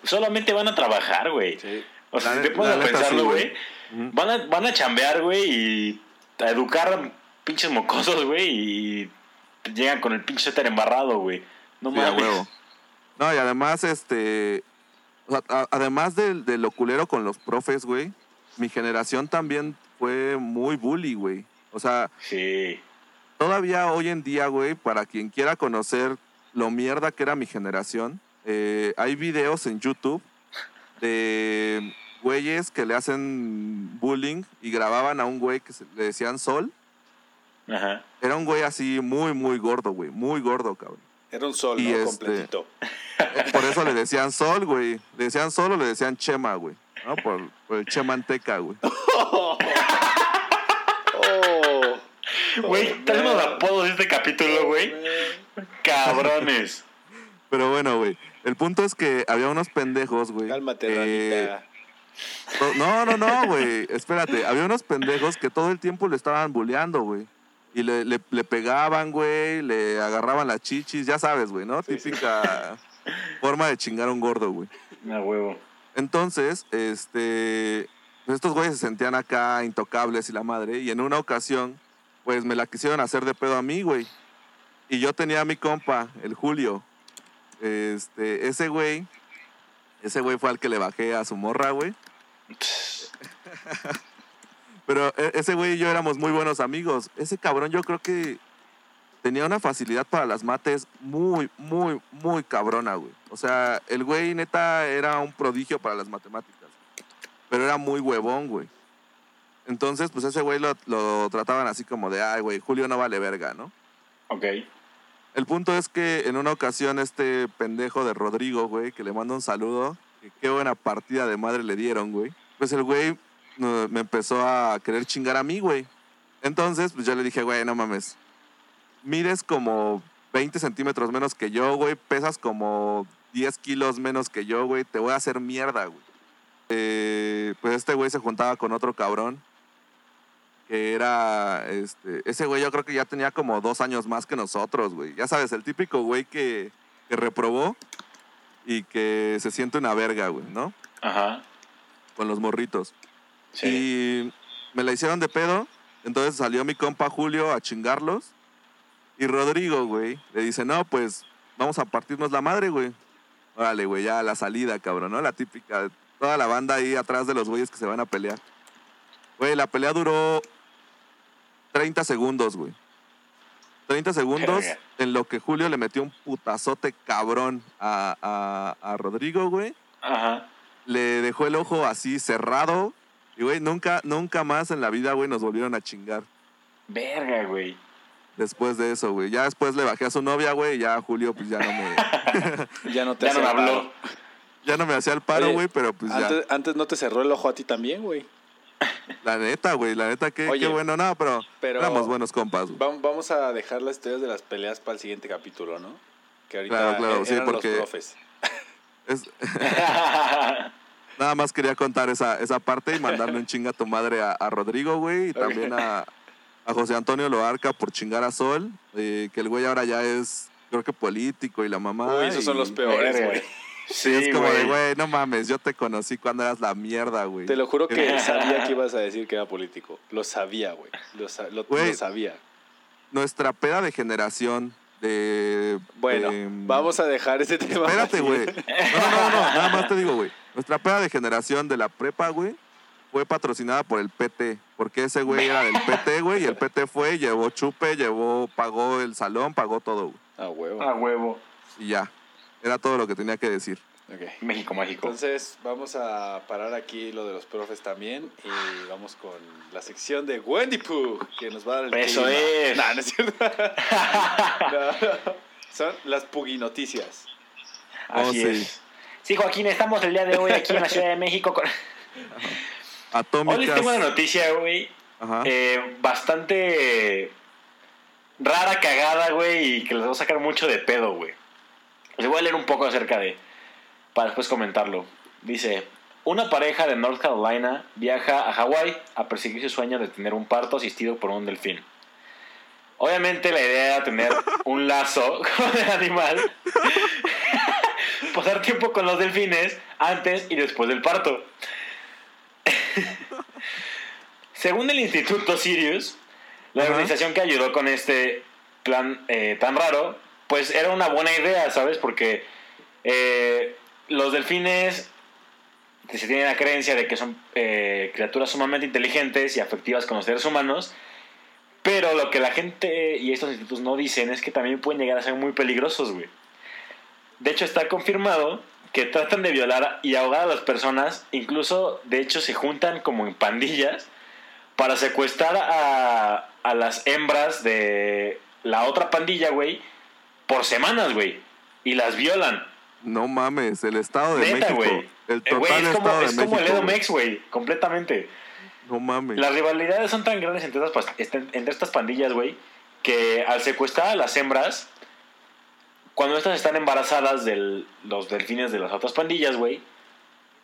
solamente van a trabajar, güey. Sí. O sea, La si te ne- pones a pensarlo, sí, güey. Van a, van a chambear, güey, y a educar pinches mocosos, güey, y llegan con el pinche suéter embarrado, güey. No Sí, mames. huevo. No, y además, este. además del, del lo culero con los profes, güey, mi generación también fue muy bully, güey. O sea, Sí. todavía hoy en día, güey, para quien quiera conocer lo mierda que era mi generación, eh, hay videos en YouTube de güeyes que le hacen bullying y grababan a un güey que se- le decían Sol. Ajá. Era un güey así muy, muy gordo, güey. Muy gordo, cabrón. Era un sol, Y ¿no? este- Completito. Por eso le decían Sol, güey. Le decían Sol o le decían Chema, güey. ¿No? Por, por el Chemanteca, güey. Oh. Güey, Oh, tenemos man. apodos de este capítulo, güey. Cabrones. Pero bueno, güey. El punto es que había unos pendejos, güey. Cálmate, eh, No, no, no, güey. Espérate. Había unos pendejos que todo el tiempo le estaban bulleando, güey. Y le, le, le pegaban, güey. Le agarraban las chichis. Ya sabes, güey, ¿no? Sí, sí. Típica forma de chingar a un gordo, güey. A huevo. Entonces, este, pues estos güeyes se sentían acá intocables y la madre. Y en una ocasión, pues me la quisieron hacer de pedo a mí, güey. Y yo tenía a mi compa, el Julio. Este, ese güey, ese güey fue al que le bajé a su morra, güey. Pero e- ese güey y yo éramos muy buenos amigos. Ese cabrón yo creo que tenía una facilidad para las mates muy, muy, muy cabrona, güey. O sea, el güey neta era un prodigio para las matemáticas. Pero era muy huevón, güey. Entonces, pues ese güey lo, lo trataban así como de, ay, güey, Julio no vale verga, ¿no? Ok. El punto es que en una ocasión este pendejo de Rodrigo, güey, que le mando un saludo, qué buena partida de madre le dieron, güey. Pues el güey me empezó a querer chingar a mí, güey. Entonces, pues yo le dije, güey, no mames. Mides como 20 centímetros menos que yo, güey. Pesas como 10 kilos menos que yo, güey. Te voy a hacer mierda, güey. Eh, pues este güey se juntaba con otro cabrón. Que era, este, ese güey yo creo que ya tenía como dos años más que nosotros, güey. Ya sabes, el típico güey que, que reprobó y que se siente una verga, güey, ¿no? Ajá. Con los morritos. Sí. Y me la hicieron de pedo. Entonces salió mi compa Julio a chingarlos. Y Rodrigo, güey, le dice, no, pues vamos a partirnos la madre, güey. Órale, güey, ya la salida, cabrón, ¿no? La típica. Toda la banda ahí atrás de los güeyes que se van a pelear. Güey, la pelea duró 30 segundos, güey. 30 segundos Verga. en lo que Julio le metió un putazote cabrón a, a, a Rodrigo, güey Ajá. le dejó el ojo así cerrado. Y, güey, nunca, nunca más en la vida, güey, nos volvieron a chingar. Verga, güey. Después de eso, güey. Ya después le bajé a su novia, güey, y ya Julio, pues ya no me, Ya no te Ya no habló. ya no me hacía el paro, güey, pero pues Antes, antes no te cerró el ojo a ti también, güey. La neta, güey, la neta, qué, Oye, qué bueno, no, pero, pero- éramos buenos compas, güey. Vam- Vamos a dejar las historias de las peleas para el siguiente capítulo, ¿no? Que ahorita Claro, claro, e- sí, porque- los profes. Es- nada más quería contar esa, esa parte y mandarle un chinga a tu madre a, a Rodrigo, güey, y también a, a José Antonio Loarca por chingar a Sol, eh, que el güey ahora ya es, creo que político y la mamá. Uy, esos son los peores, güey. Sí, es como de, güey, no mames, yo te conocí cuando eras la mierda, güey. Te lo juro que sabía que ibas a decir que era político. Lo sabía, güey. Lo, sa- lo- Güey. lo sabía. Nuestra peda de generación de... Bueno, de- vamos a dejar ese tema. Espérate, güey. No, no, no, no, nada más te digo, güey. Nuestra peda de generación de la prepa, güey, fue patrocinada por el PT. Porque ese güey era del PT, güey, y el PT fue, llevó chupe, llevó, pagó el salón, pagó todo, güey. Ah, huevo. A huevo. Y ya. Era todo lo que tenía que decir. Ok. México mágico. Entonces, vamos a parar aquí lo de los profes también y vamos con la sección de Wendy Pooh, que nos va a dar el Eso clima. es. No, no es cierto. No. Son las Puggy Noticias. Oh, Así sí. es. Sí, Joaquín, estamos el día de hoy aquí en la Ciudad de México. Con... Hoy Atómicas. les tengo una noticia, güey. Ajá. eh, bastante rara, cagada, güey, y que les va a sacar mucho de pedo, güey. Les voy a leer un poco acerca de, para después comentarlo. Dice, una pareja de North Carolina viaja a Hawái a perseguir su sueño de tener un parto asistido por un delfín. Obviamente la idea era tener un lazo con el animal, pasar tiempo con los delfines antes y después del parto. Según el Instituto Sirius, la organización que ayudó con este plan eh, tan raro, pues era una buena idea, ¿sabes? Porque eh, los delfines se tiene la creencia de que son eh, criaturas sumamente inteligentes y afectivas con los seres humanos, pero lo que la gente y estos institutos no dicen es que también pueden llegar a ser muy peligrosos, güey. De hecho, está confirmado que tratan de violar y ahogar a las personas, incluso, de hecho, se juntan como en pandillas para secuestrar a, a las hembras de la otra pandilla, güey, por semanas, güey. Y las violan. No mames, el Estado de Neta, México. güey. El Eh, total es como, Estado es de como el. Edomex, güey, completamente. No mames. Las rivalidades son tan grandes entre estas, este- entre estas pandillas, güey, que al secuestrar a las hembras, cuando estas están embarazadas de los delfines de las otras pandillas, güey,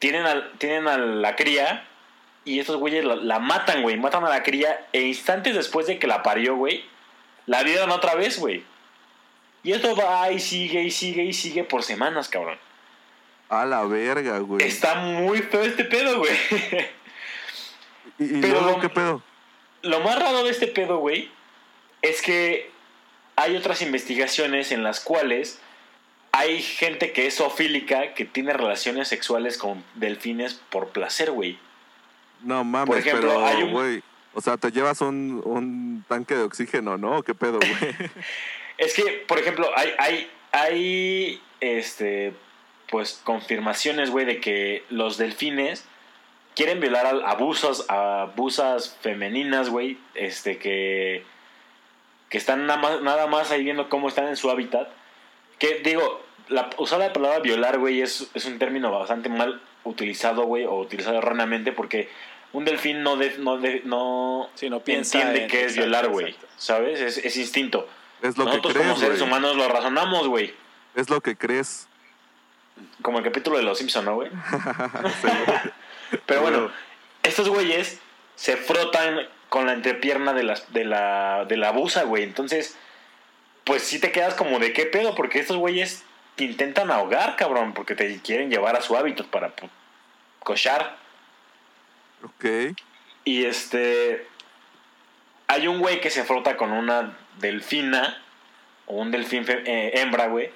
tienen, al- tienen a la cría y estos güeyes la, la matan, güey, matan a la cría e instantes después de que la parió, güey, la violan otra vez, güey. Y esto va y sigue y sigue y sigue por semanas, cabrón. A la verga, güey. Está muy feo este pedo, güey. ¿Y, y pero luego qué pedo? Lo más raro de este pedo, güey, es que hay otras investigaciones en las cuales hay gente que es zoofílica que tiene relaciones sexuales con delfines por placer, güey. No mames, Por ejemplo, pero, hay un- güey, o sea, te llevas un, un tanque de oxígeno, ¿no? ¿Qué pedo, güey? Es que, por ejemplo, hay, hay, hay, este, pues, confirmaciones, güey, de que los delfines quieren violar a abusas, a abusas femeninas, güey, este, que, que están nada más, nada más ahí viendo cómo están en su hábitat. Que, digo, la, usar la palabra violar, güey, es, es un término bastante mal utilizado, güey, o utilizado erróneamente, porque un delfín no, de- no, de- no Sí, no piensa entiende en- qué es exacto, violar, güey. ¿sabes? Es, es instinto. Es lo Nosotros que crees, como seres humanos lo razonamos, güey. Es lo que crees. Como el capítulo de Los Simpson, ¿no, güey? Sí. Pero bueno, estos güeyes se frotan con la entrepierna de la, de la, de la busa, güey. Entonces, pues sí te quedas como de qué pedo, porque estos güeyes te intentan ahogar, cabrón, porque te quieren llevar a su hábitat para pu- cochar. Ok. Y este. Hay un güey que se frota con una delfina. O un delfín eh, hembra, güey.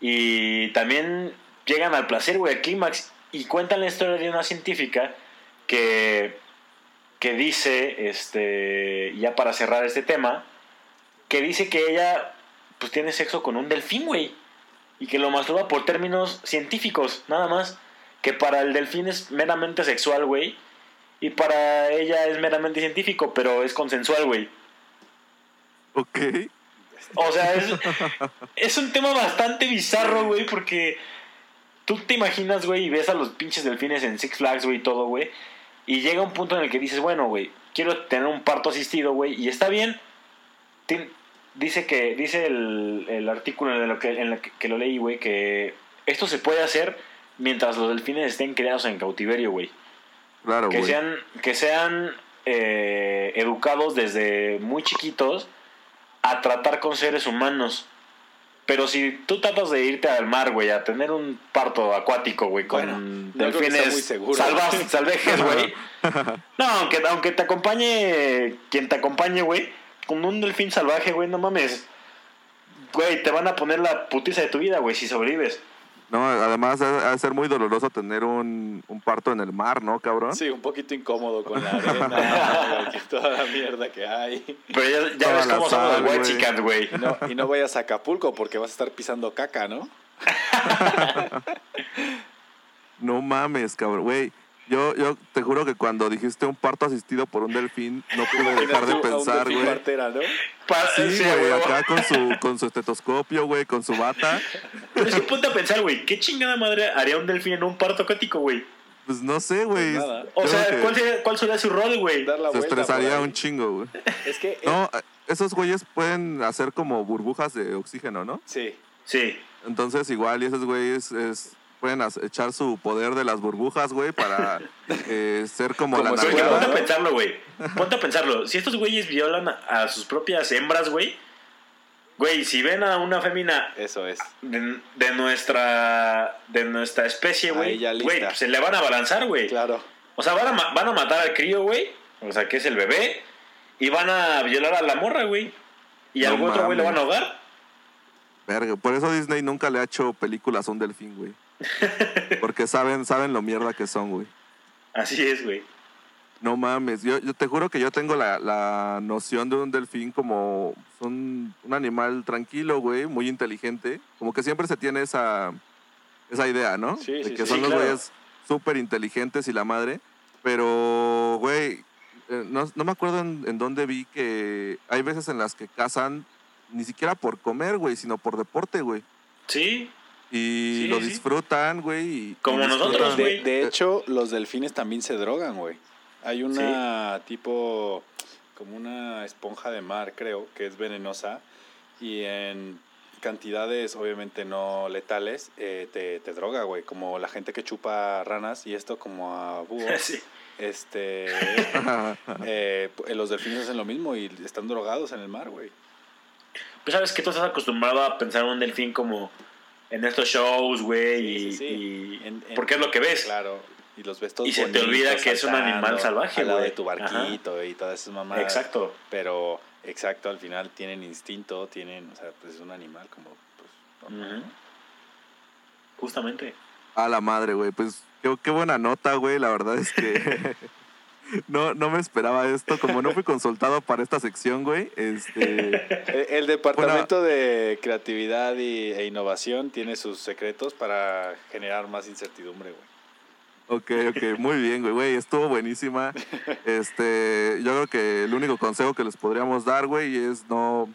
Y también llegan al placer, güey, al clímax. Y cuentan la historia de una científica que. Que dice, este. Ya para cerrar este tema. Que dice que ella. Pues tiene sexo con un delfín, güey. Y que lo masturba por términos científicos, nada más. Que para el delfín es meramente sexual, güey. Y para ella es meramente científico, pero es consensual, güey. Ok. O sea, es, es un tema bastante bizarro, güey, porque tú te imaginas, güey, y ves a los pinches delfines en Six Flags, güey, y todo, güey. Y llega un punto en el que dices, bueno, güey, quiero tener un parto asistido, güey, y está bien. Dice que, dice el, el artículo en, lo que, en el que, que lo leí, güey, que esto se puede hacer mientras los delfines estén criados en cautiverio, güey. Claro, que güey. sean que sean eh, educados desde muy chiquitos a tratar con seres humanos. Pero si tú tratas de irte al mar güey a tener un parto acuático güey con Bueno, delfines muy seguro. salvas- salvajes güey. No aunque aunque te acompañe quien te acompañe güey con un delfín salvaje güey no mames. Güey te van a poner la putiza de tu vida güey si sobrevives No, además ha de ser muy doloroso tener un, un parto en el mar, ¿no, cabrón? Sí, un poquito incómodo con la arena, toda la mierda que hay. pero ya, ya ves cómo son los sal, güey. no, y no vayas a Acapulco porque vas a estar pisando caca, ¿no? No mames, cabrón. Güey, yo, yo te juro que cuando dijiste un parto asistido por un delfín, no pude dejar de pensar, güey. partera, ¿no? Pa- Sí, güey, acá con su, con su estetoscopio, güey, con su bata. Pero es que ponte a pensar, güey, ¿qué chingada madre haría un delfín en un parto acuático, güey? Pues no sé, güey. Pues nada. O Yo sea, ¿cuál sería, ¿cuál sería su rol, güey? Dar la Se vuelta. estresaría un chingo, güey. Es que. No, esos güeyes pueden hacer como burbujas de oxígeno, ¿no? Sí. Sí. Entonces igual y esos güeyes es, pueden echar su poder de las burbujas, güey, para eh, ser como, Como la si Pero es que fuera- ponte a nalgada. pensarlo, güey. Ponte a pensarlo. Si estos güeyes violan a, sus propias hembras, güey. Güey, si ven a una fémina Eso es. de, de nuestra de nuestra especie, güey, güey, pues se le van a balanzar, güey. Claro. O sea, van a, van a matar al crío, güey. O sea, que es el bebé. Y van a violar a la morra, güey. Y No al otro güey le van a ahogar. Verga, por eso Disney nunca le ha hecho películas a un delfín, güey. Porque saben, saben lo mierda que son, güey. Así es, güey. No mames, yo, yo te juro que yo tengo la, la noción de un delfín como un, un animal tranquilo, güey, muy inteligente. Como que siempre se tiene esa, esa idea, ¿no? Sí, de sí, que sí. son los claro. güeyes súper inteligentes y la madre. Pero, güey, eh, no, no me acuerdo en, en dónde vi que hay veces en las que cazan ni siquiera por comer, güey, sino por deporte, güey. Sí. Y Sí, lo sí. disfrutan, güey. y- Como nosotros, De, güey. de hecho, los delfines también se drogan, güey. Hay una tipo, como una esponja de mar, creo, que es venenosa y en cantidades obviamente no letales eh, te, te droga, güey. Como la gente que chupa ranas y esto como a búhos. sí. este, eh, p- los delfines hacen lo mismo y están drogados en el mar, güey. Pues sabes que tú estás acostumbrado a pensar en un delfín como en estos shows, güey, Sí, y, sí, sí. y- En- en- porque es lo que ves. Claro. Y los ves todos Y se te olvida que es un animal salvaje, Al lado güey. de tu barquito y todas esas mamadas. Exacto. Pero, exacto, al final tienen instinto, tienen, o sea, pues es un animal como, pues. Justamente. A la madre, güey. Pues qué, qué buena nota, güey. La verdad es que No, no me esperaba esto. Como no fui consultado para esta sección, güey. Este. El, departamento de creatividad y, e innovación tiene sus secretos para generar más incertidumbre, güey. Ok, ok, muy bien, güey, güey, estuvo buenísima. Este, yo creo que el único consejo que les podríamos dar, güey, es no,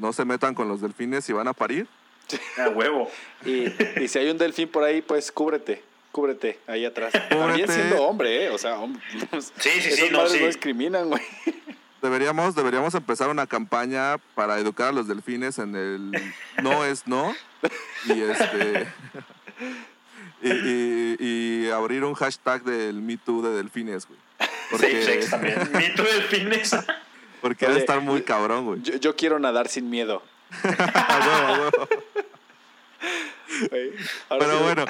no se metan con los delfines si van a parir. A huevo. Y, y si hay un delfín por ahí, pues cúbrete. Cúbrete ahí atrás. También siendo hombre, ¿eh? O sea, hombre, Sí, sí, sí, esas no, sí. no discriminan, güey. Deberíamos, deberíamos empezar una campaña para educar a los delfines en el no es no. Y este. Y, y- y abrir un hashtag del Me Too de delfines, güey. Safe sex también. Mito delfines. porque debe estar muy cabrón, güey. Yo, yo quiero nadar sin miedo. Pero sí- bueno,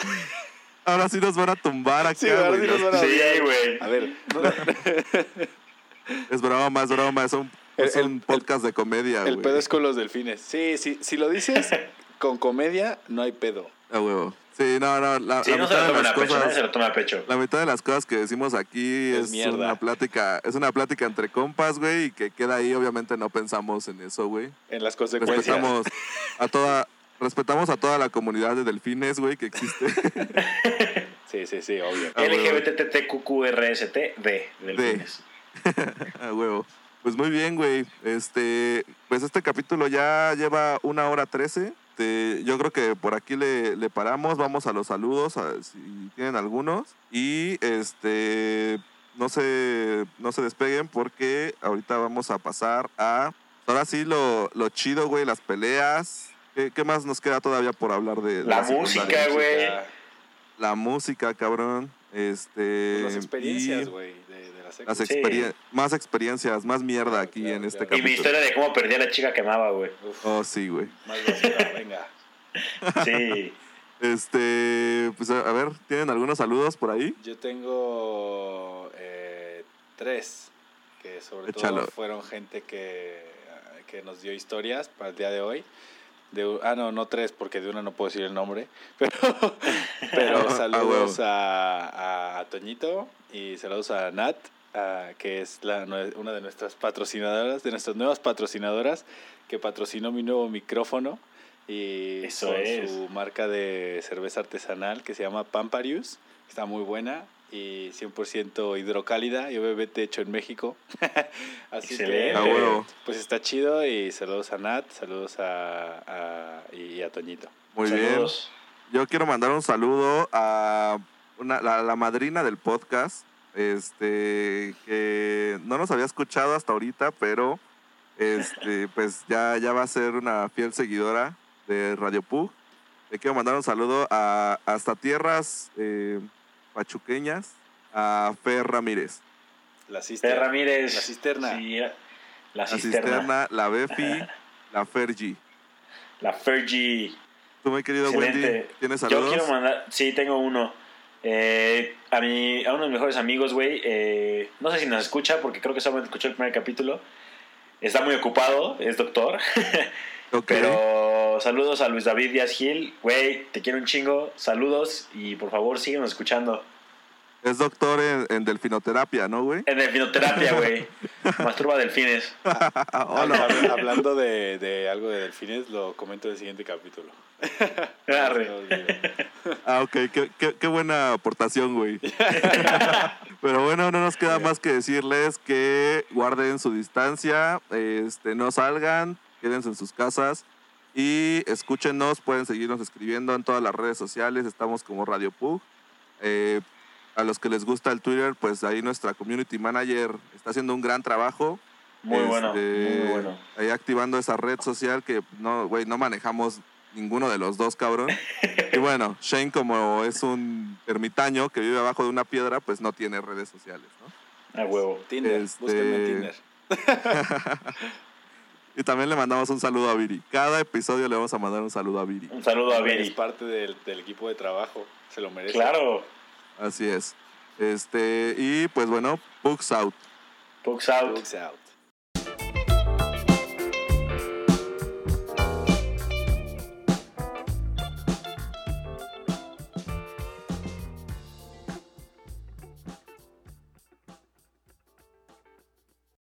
ahora sí nos van a tumbar acá, Sí, ahora güey. sí nos van a Sí, güey. A ver, no, Es broma, es broma, es un, El- es un el- podcast de comedia, el güey. pedo es con los delfines. Sí, sí, si lo dices con comedia, no hay pedo. A huevo. Sí, no, no, la, Sí, la no se mitad lo de tomen las a pecho, no cosas... se lo tomen a pecho. La mitad de las cosas que decimos aquí Es es, una plática, es una plática entre compas, güey, y que queda ahí, obviamente no pensamos en eso, güey. En las consecuencias. Respetamos a toda, respetamos a toda la comunidad de delfines, güey, que existe. Sí, sí, sí, obvio. Ah, huevo. LGBTTQRST D. Delfines. A huevo. Pues muy bien, güey. Este, pues este capítulo ya lleva una hora trece. Este, yo creo que por aquí le, le paramos. Vamos a los saludos, a- si tienen algunos. Y este, no se, no se despeguen porque ahorita vamos a pasar a. Ahora sí, lo, lo chido, güey, las peleas. ¿Qué, qué más nos queda todavía por hablar de, de La secundaria? música, güey. La música, cabrón. Este. Pues las experiencias, güey, de, de la secu. las Sí. experien- más experiencias, más mierda aquí claro, en este claro. Y mi capítulo. historia de cómo perdí a la chica que amaba, güey. Oh, sí, güey. más basura, venga. Sí. Este, pues a, a ver, ¿tienen algunos saludos por ahí? Yo tengo eh, tres, que sobre Échalo. todo fueron gente que, que nos dio historias para el día de hoy. De, ah, no, no tres, porque de una no puedo decir el nombre. Pero, pero Ah, saludos a, a, a Toñito y saludos a Nat, ah, que es la, una de nuestras patrocinadoras, de nuestras nuevas patrocinadoras, que patrocinó mi nuevo micrófono. Y Eso con es. su marca de cerveza artesanal que se llama Pamparius. Está muy buena y 100% hidrocálida y obviamente hecho en México. Así Excelente. que, A huevo. pues está chido y saludos a Nat, saludos a, a- y a Toñito. Muy Saludos. bien. Yo quiero mandar un saludo a una, la, la madrina del podcast, este, que no nos había escuchado hasta ahorita, pero este, pues ya, ya va a ser una fiel seguidora de Radio Pug. Le quiero mandar un saludo a hasta tierras eh, pachuqueñas, a Fer Ramírez. La Fer cisterna. Ramírez. La cisterna. Sí, la La cisterna. cisterna, la Befi, la Fergie. La Fergie. Tú, mi querido Excelente. Wendy, ¿tienes Yo saludos? quiero mandar, sí, tengo uno. Eh, a, mi, a uno de mis mejores amigos, güey. eh, no sé si nos escucha, porque creo que solamente escuchó el primer capítulo. Está muy ocupado, es doctor. Ok. Pero saludos a Luis David Díaz Gil. Güey, te quiero un chingo. Saludos y por favor síguenos escuchando. Es doctor en, en delfinoterapia, ¿no, güey? En delfinoterapia, güey. Masturba delfines. Hola. Hablando de, de algo de delfines, lo comento en el siguiente capítulo. Ah, ok, qué, qué- qué buena aportación, güey. Pero bueno, no nos queda más que decirles que guarden su distancia, este, no salgan, quédense en sus casas y escúchenos, pueden seguirnos escribiendo en todas las redes sociales, estamos como Radio Pug. Eh, a los que les gusta el Twitter, pues ahí nuestra community manager está haciendo un gran trabajo. Muy bueno, Este, muy bueno. Ahí activando esa red social que no, güey, no manejamos ninguno de los dos, cabrón. Y bueno, Shane como es un ermitaño que vive abajo de una piedra, pues no tiene redes sociales, ¿no? A huevo. Tinder, Este- búsquenme en Tinder. Y también le mandamos un saludo a Viri. Cada episodio le vamos a mandar un saludo a Viri. Un saludo a Es Viri. parte del, del equipo de trabajo, se lo merece. Claro. Así es. Este, y pues bueno, Pugs out. Pugs out. Looks out.